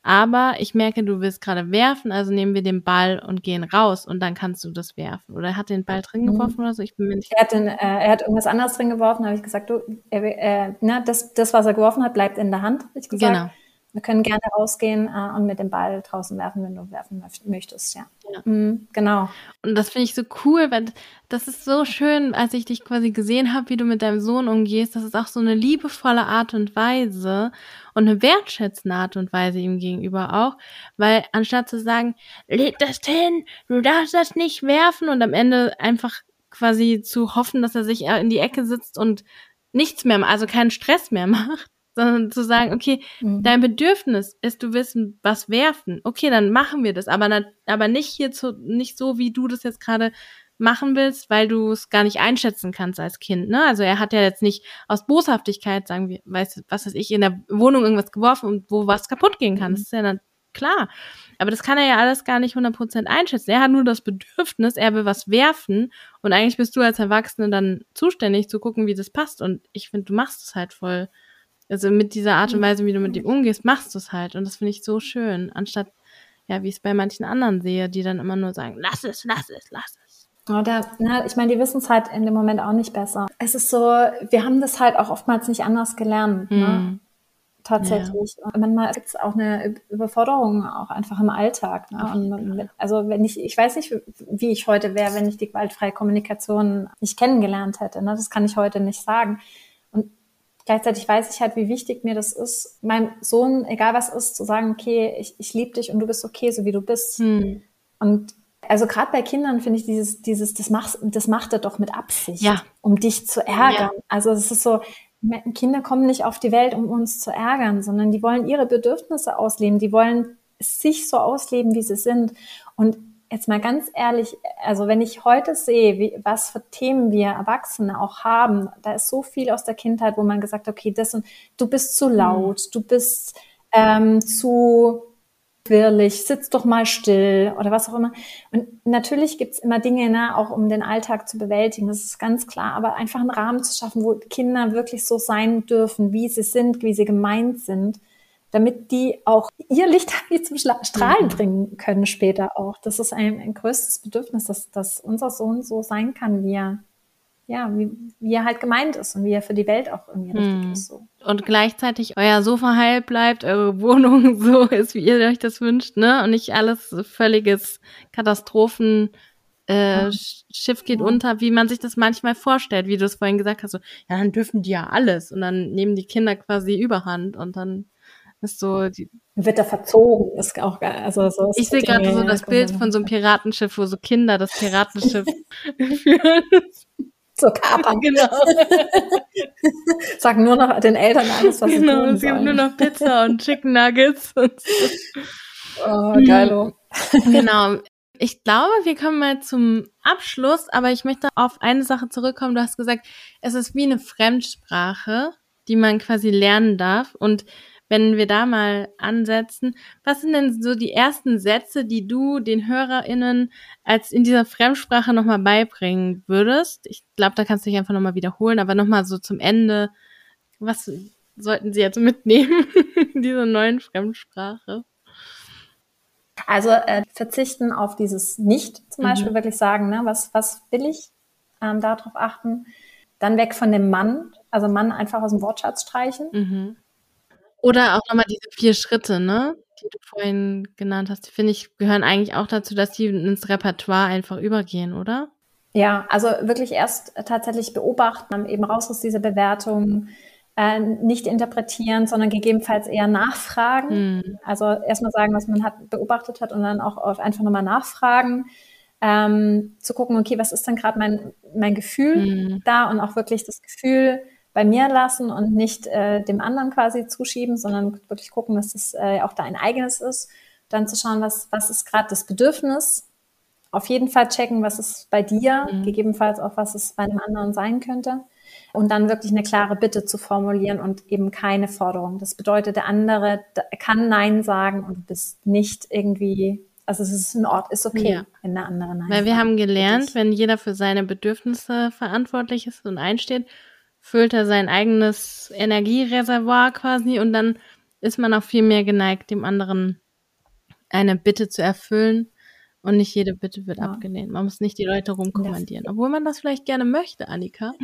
Aber ich merke, du willst gerade werfen, also nehmen wir den Ball und gehen raus und dann kannst du das werfen. Oder er hat den Ball drin mhm. geworfen mhm. oder so? Ich bin mir nicht. Er hat, den, äh, er hat irgendwas anderes drin geworfen, habe ich gesagt, du, äh, ne, das, das, was er geworfen hat, bleibt in der Hand, habe ich gesagt. Genau. Wir können gerne rausgehen äh, und mit dem Ball draußen werfen, wenn du werfen möchtest, ja. ja. Mhm, genau. Und das finde ich so cool, weil das ist so schön, als ich dich quasi gesehen habe, wie du mit deinem Sohn umgehst. Das ist auch so eine liebevolle Art und Weise und eine wertschätzende Art und Weise ihm gegenüber auch, weil anstatt zu sagen, leg das hin, du darfst das nicht werfen und am Ende einfach quasi zu hoffen, dass er sich in die Ecke sitzt und nichts mehr, also keinen Stress mehr macht, sondern zu sagen, okay, mhm. dein Bedürfnis ist, du wissen, was werfen. Okay, dann machen wir das, aber, aber nicht hier zu, nicht so, wie du das jetzt gerade machen willst, weil du es gar nicht einschätzen kannst als Kind. Ne? Also er hat ja jetzt nicht aus Boshaftigkeit, sagen wir, weißt was weiß ich, in der Wohnung irgendwas geworfen und wo was kaputt gehen kann. Mhm. Das ist ja dann klar. Aber das kann er ja alles gar nicht 100% einschätzen. Er hat nur das Bedürfnis, er will was werfen und eigentlich bist du als Erwachsene dann zuständig zu gucken, wie das passt. Und ich finde, du machst es halt voll also mit dieser Art und Weise, wie du mit ihm umgehst, machst du es halt. Und das finde ich so schön. Anstatt, ja, wie ich es bei manchen anderen sehe, die dann immer nur sagen, lass es, lass es, lass es. Oder, na, ich meine, die wissen es halt in dem Moment auch nicht besser. Es ist so, wir haben das halt auch oftmals nicht anders gelernt. Ne? Hm. Tatsächlich. Ja. Und manchmal gibt es auch eine Überforderung auch einfach im Alltag. Ne? Und, also wenn ich, ich weiß nicht, wie ich heute wäre, wenn ich die gewaltfreie Kommunikation nicht kennengelernt hätte. Ne? Das kann ich heute nicht sagen. Gleichzeitig weiß ich halt, wie wichtig mir das ist, meinem Sohn, egal was ist, zu sagen, okay, ich, ich liebe dich und du bist okay, so wie du bist. Hm. Und also gerade bei Kindern finde ich dieses, dieses, das macht, das macht er doch mit Absicht, ja. um dich zu ärgern. Ja. Also es ist so, Kinder kommen nicht auf die Welt, um uns zu ärgern, sondern die wollen ihre Bedürfnisse ausleben, die wollen sich so ausleben, wie sie sind. Und jetzt mal ganz ehrlich, also wenn ich heute sehe, wie, was für Themen wir Erwachsene auch haben, da ist so viel aus der Kindheit, wo man gesagt hat, okay, das und du bist zu laut, mhm. du bist ähm, zu quirlig, sitz doch mal still oder was auch immer. Und natürlich gibt's immer Dinge, ne, auch um den Alltag zu bewältigen, das ist ganz klar, aber einfach einen Rahmen zu schaffen, wo Kinder wirklich so sein dürfen, wie sie sind, wie sie gemeint sind damit die auch ihr Licht zum Strahlen mhm. bringen können später auch. Das ist ein, ein größtes Bedürfnis, dass, dass unser Sohn so sein kann, wie er, ja, wie, wie er halt gemeint ist und wie er für die Welt auch irgendwie richtig mhm. ist. So. Und gleichzeitig euer Sofa heil bleibt, eure Wohnung so ist, wie ihr euch das wünscht, ne? Und nicht alles völliges Katastrophen. Äh, ja. Schiff geht ja. unter, wie man sich das manchmal vorstellt, wie du es vorhin gesagt hast, so, ja, dann dürfen die ja alles und dann nehmen die Kinder quasi Überhand und dann ist so die wird da verzogen, ist auch geil. Also so ich sehe gerade so das Bild von so einem Piratenschiff, wo so Kinder das Piratenschiff führen. So kapern. Genau. Sagen nur noch den Eltern alles, was genau, sie tun es gibt nur noch Pizza und Chicken Nuggets. Und so. Oh, geilo. genau. Ich glaube, wir kommen mal zum Abschluss, aber ich möchte auf eine Sache zurückkommen. Du hast gesagt, es ist wie eine Fremdsprache, die man quasi lernen darf. Und wenn wir da mal ansetzen, was sind denn so die ersten Sätze, die du den HörerInnen als in dieser Fremdsprache nochmal beibringen würdest? Ich glaube, da kannst du dich einfach nochmal wiederholen, aber nochmal so zum Ende. Was sollten sie jetzt mitnehmen in dieser neuen Fremdsprache? Also äh, verzichten auf dieses Nicht zum mhm. Beispiel, wirklich sagen, ne, was, was will ich, ähm, darauf achten. Dann weg von dem Mann, also Mann einfach aus dem Wortschatz streichen. Mhm. Oder auch nochmal diese vier Schritte, ne, die du vorhin genannt hast, die finde ich, gehören eigentlich auch dazu, dass die ins Repertoire einfach übergehen, oder? Ja, also wirklich erst tatsächlich beobachten, eben raus aus dieser Bewertung, äh, nicht interpretieren, sondern gegebenenfalls eher nachfragen. Mhm. Also erstmal sagen, was man hat, beobachtet hat und dann auch einfach nochmal nachfragen. Ähm, zu gucken, okay, was ist denn gerade mein, mein Gefühl mhm. da und auch wirklich das Gefühl bei mir lassen und nicht äh, dem anderen quasi zuschieben, sondern wirklich gucken, dass das äh, auch dein eigenes ist. Dann zu schauen, was, was ist gerade das Bedürfnis. Auf jeden Fall checken, was ist bei dir, mhm. gegebenenfalls auch, was es bei einem anderen sein könnte. Und dann wirklich eine klare Bitte zu formulieren und eben keine Forderung. Das bedeutet, der andere kann Nein sagen und du bist nicht irgendwie also es ist ein Ort, ist okay, ja. wenn der andere Nein Weil wir haben gelernt, wenn jeder für seine Bedürfnisse verantwortlich ist und einsteht, füllt er sein eigenes Energiereservoir quasi und dann ist man auch viel mehr geneigt, dem anderen eine Bitte zu erfüllen und nicht jede Bitte wird ja. abgelehnt. Man muss nicht die Leute rumkommandieren, obwohl man das vielleicht gerne möchte, Annika.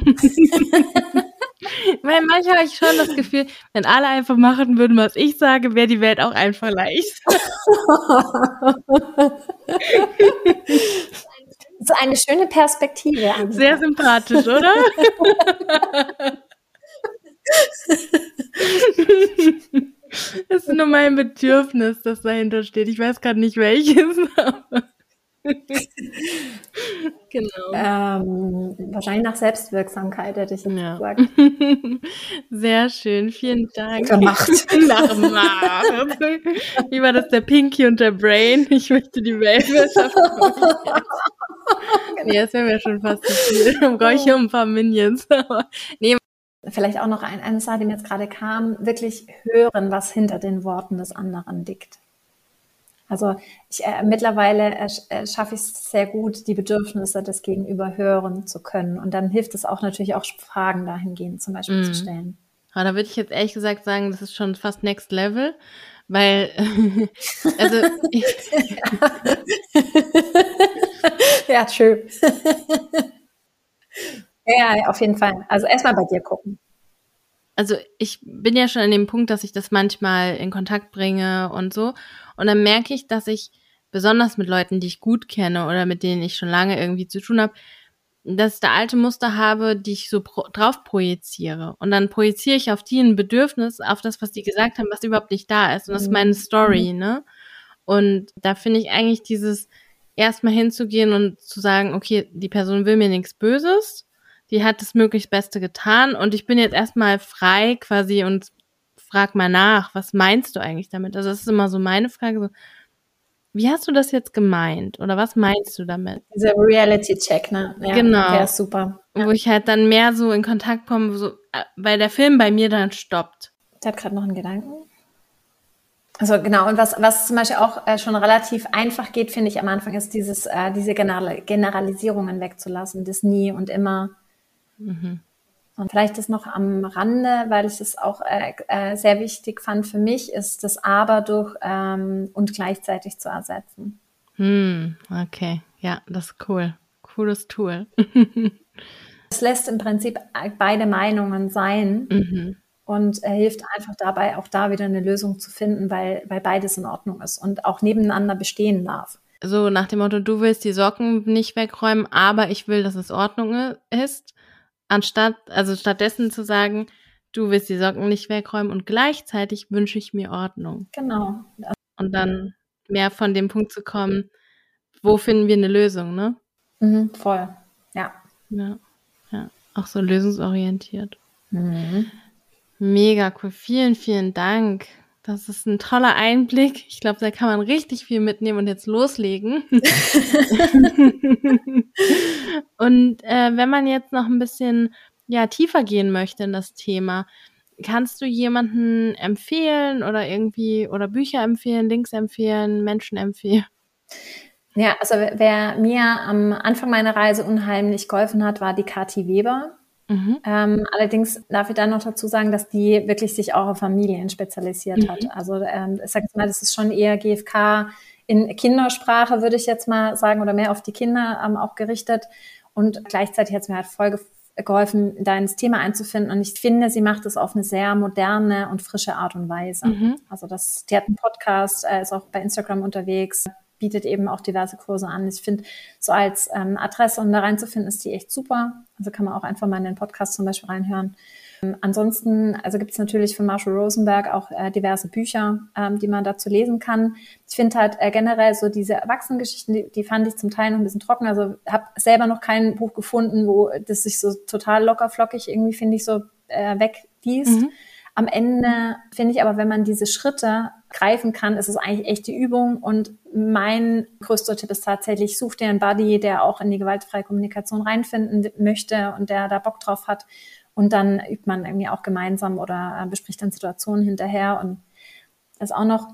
Weil manchmal habe ich schon das Gefühl, wenn alle einfach machen würden, was ich sage, wäre die Welt auch einfach leicht. So eine schöne Perspektive. Annika. Sehr sympathisch, oder? Das ist nur mein Bedürfnis, das dahinter steht. Ich weiß gerade nicht welches. genau. Ähm, wahrscheinlich nach Selbstwirksamkeit hätte ich jetzt ja. gesagt. Sehr schön, vielen Dank. Nach Macht. nach Macht. Wie war das der Pinky und der Brain? Ich möchte die Weltwirtschaft. nee, das wäre mir schon fast zu viel. Dann brauche ich hier ein paar Minions. nee, Vielleicht auch noch ein, eine Sache, die mir jetzt gerade kam, wirklich hören, was hinter den Worten des anderen liegt. Also ich, äh, mittlerweile äh, äh schaffe ich es sehr gut, die Bedürfnisse des Gegenüber hören zu können. Und dann hilft es auch natürlich auch Fragen dahingehend zum Beispiel mm. zu mhm. stellen. Aber da würde ich jetzt ehrlich gesagt sagen, das ist schon fast Next Level, weil also ich, ja schön. ja, auf jeden Fall. Also erstmal bei dir gucken also ich bin ja schon an dem Punkt, dass ich das manchmal in Kontakt bringe und so. Und dann merke ich, dass ich besonders mit Leuten, die ich gut kenne oder mit denen ich schon lange irgendwie zu tun habe, dass ich da alte Muster habe, die ich so pro drauf projiziere. Und dann projiziere ich auf die ein Bedürfnis, auf das, was die gesagt haben, was überhaupt nicht da ist. Und das ist meine Story, mhm. ne? Und da finde ich eigentlich dieses erstmal hinzugehen und zu sagen, okay, die Person will mir nichts Böses die hat das möglichst Beste getan und ich bin jetzt erstmal frei quasi und frag mal nach, was meinst du eigentlich damit? Also das ist immer so meine Frage, so, wie hast du das jetzt gemeint oder was meinst du damit? Dieser Reality-Check, ne? Ja, genau. Ist super. Ja. Wo ich halt dann mehr so in Kontakt komme, so, äh, weil der Film bei mir dann stoppt. Der hat gerade noch einen Gedanken. Also genau, und was, was zum Beispiel auch äh, schon relativ einfach geht, finde ich am Anfang, ist dieses, äh, diese General Generalisierungen wegzulassen, das nie und immer Mhm. Und vielleicht ist noch am Rande, weil ich es auch äh, äh, sehr wichtig fand für mich, ist das Aber durch ähm, und gleichzeitig zu ersetzen. Hm, okay, ja, das ist cool. Cooles Tool. es lässt im Prinzip beide Meinungen sein mhm. und äh, hilft einfach dabei, auch da wieder eine Lösung zu finden, weil, weil beides in Ordnung ist und auch nebeneinander bestehen darf. So nach dem Motto, du willst die Socken nicht wegräumen, aber ich will, dass es Ordnung ist anstatt, also stattdessen zu sagen, du willst die Socken nicht wegräumen und gleichzeitig wünsche ich mir Ordnung. Genau. Und dann mehr von dem Punkt zu kommen, wo finden wir eine Lösung, ne? Mhm, voll, ja. Ja, ja. Auch so lösungsorientiert. Mhm. Mega cool. Vielen, vielen Dank. Das ist ein toller Einblick. Ich glaube, da kann man richtig viel mitnehmen und jetzt loslegen. und äh, wenn man jetzt noch ein bisschen ja tiefer gehen möchte in das Thema, kannst du jemanden empfehlen oder irgendwie oder Bücher empfehlen, Links empfehlen, Menschen empfehlen? Ja, also wer mir am Anfang meiner Reise unheimlich geholfen hat, war die Kathi Weber. Mhm. Ähm, allerdings darf ich dann noch dazu sagen, dass die wirklich sich auch auf Familien spezialisiert mhm. hat. Also ähm, ich sage jetzt mal, das ist schon eher GFK in Kindersprache, würde ich jetzt mal sagen, oder mehr auf die Kinder ähm, auch gerichtet. Und gleichzeitig hat es mir halt voll geholfen, da ins Thema einzufinden. Und ich finde, sie macht es auf eine sehr moderne und frische Art und Weise. Mhm. Also das, die hat einen Podcast, äh, ist auch bei Instagram unterwegs, bietet eben auch diverse Kurse an. Ich finde, so als ähm, Adresse, um da reinzufinden, ist die echt super. Also kann man auch einfach mal in den Podcast zum Beispiel reinhören. Ähm, ansonsten, also gibt es natürlich von Marshall Rosenberg auch äh, diverse Bücher, ähm, die man dazu lesen kann. Ich finde halt äh, generell so diese Erwachsenengeschichten, die, die fand ich zum Teil noch ein bisschen trocken. Also habe selber noch kein Buch gefunden, wo das sich so total locker flockig irgendwie, finde ich, so äh, wegliest. Mhm. Am Ende finde ich aber, wenn man diese Schritte greifen kann, ist es eigentlich echt die Übung. Und mein größter Tipp ist tatsächlich, such dir einen Buddy, der auch in die gewaltfreie Kommunikation reinfinden möchte und der da Bock drauf hat. Und dann übt man irgendwie auch gemeinsam oder äh, bespricht dann Situationen hinterher. Und das auch noch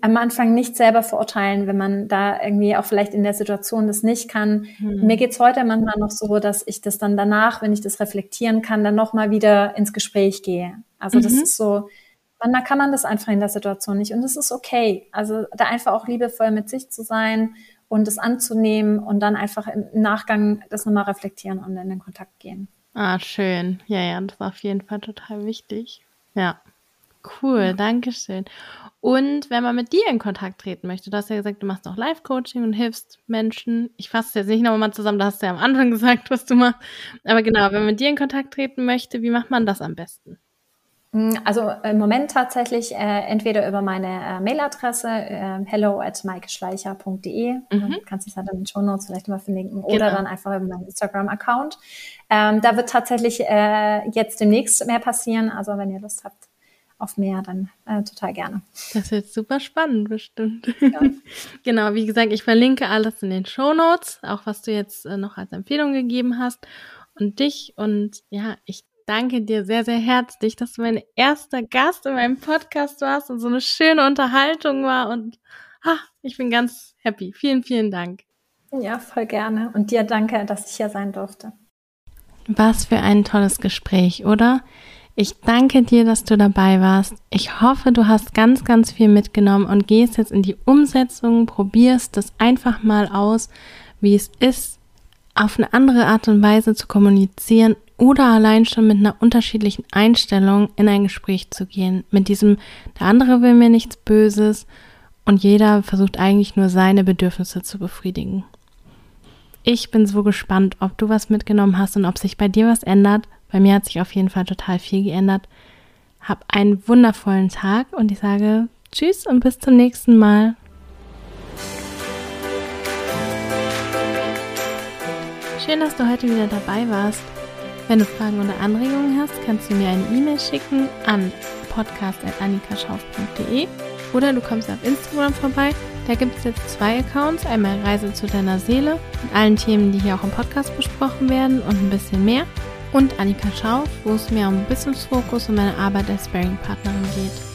am Anfang nicht selber verurteilen, wenn man da irgendwie auch vielleicht in der Situation das nicht kann. Mhm. Mir geht's heute manchmal noch so, dass ich das dann danach, wenn ich das reflektieren kann, dann nochmal wieder ins Gespräch gehe. Also mhm. das ist so, manchmal kann man das einfach in der Situation nicht und das ist okay. Also da einfach auch liebevoll mit sich zu sein und es anzunehmen und dann einfach im Nachgang das nochmal reflektieren und in den Kontakt gehen. Ah, schön. Ja, ja, das war auf jeden Fall total wichtig. Ja. Cool, ja. danke schön. Und wenn man mit dir in Kontakt treten möchte, du hast ja gesagt, du machst auch Live-Coaching und hilfst Menschen. Ich fasse es jetzt nicht nochmal zusammen, da hast du ja am Anfang gesagt, was du machst. Aber genau, wenn man mit dir in Kontakt treten möchte, wie macht man das am besten? Mm, also im Moment tatsächlich äh, entweder über meine äh, Mailadresse äh, hello at maikeschleicher.de, mhm. kannst du es dann in den Show Notes vielleicht mal verlinken, genau. oder dann einfach über meinen Instagram-Account. Ähm, da wird tatsächlich äh, jetzt demnächst mehr passieren, also wenn ihr Lust habt, auf mehr, dann äh, total gerne. Das wird super spannend, bestimmt. Ja. genau, wie gesagt, ich verlinke alles in den Show Notes, auch was du jetzt äh, noch als Empfehlung gegeben hast und dich. Und ja, ich danke dir sehr, sehr herzlich, dass du mein erster Gast in meinem Podcast warst und so eine schöne Unterhaltung war. Und ah, ich bin ganz happy. Vielen, vielen Dank. Ja, voll gerne. Und dir danke, dass ich hier sein durfte. Was für ein tolles Gespräch, oder? Ich danke dir, dass du dabei warst. Ich hoffe, du hast ganz, ganz viel mitgenommen und gehst jetzt in die Umsetzung, probierst das einfach mal aus, wie es ist, auf eine andere Art und Weise zu kommunizieren oder allein schon mit einer unterschiedlichen Einstellung in ein Gespräch zu gehen. Mit diesem, der andere will mir nichts Böses und jeder versucht eigentlich nur seine Bedürfnisse zu befriedigen. Ich bin so gespannt, ob du was mitgenommen hast und ob sich bei dir was ändert. Bei mir hat sich auf jeden Fall total viel geändert. Hab einen wundervollen Tag und ich sage Tschüss und bis zum nächsten Mal. Schön, dass du heute wieder dabei warst. Wenn du Fragen oder Anregungen hast, kannst du mir eine E-Mail schicken an podcast.annikaschauf.de oder du kommst auf Instagram vorbei. Da gibt es jetzt zwei Accounts. Einmal Reise zu deiner Seele mit allen Themen, die hier auch im Podcast besprochen werden und ein bisschen mehr und Annika Schauf, wo es mir um Business Focus und meine Arbeit als Sparing-Partnerin geht.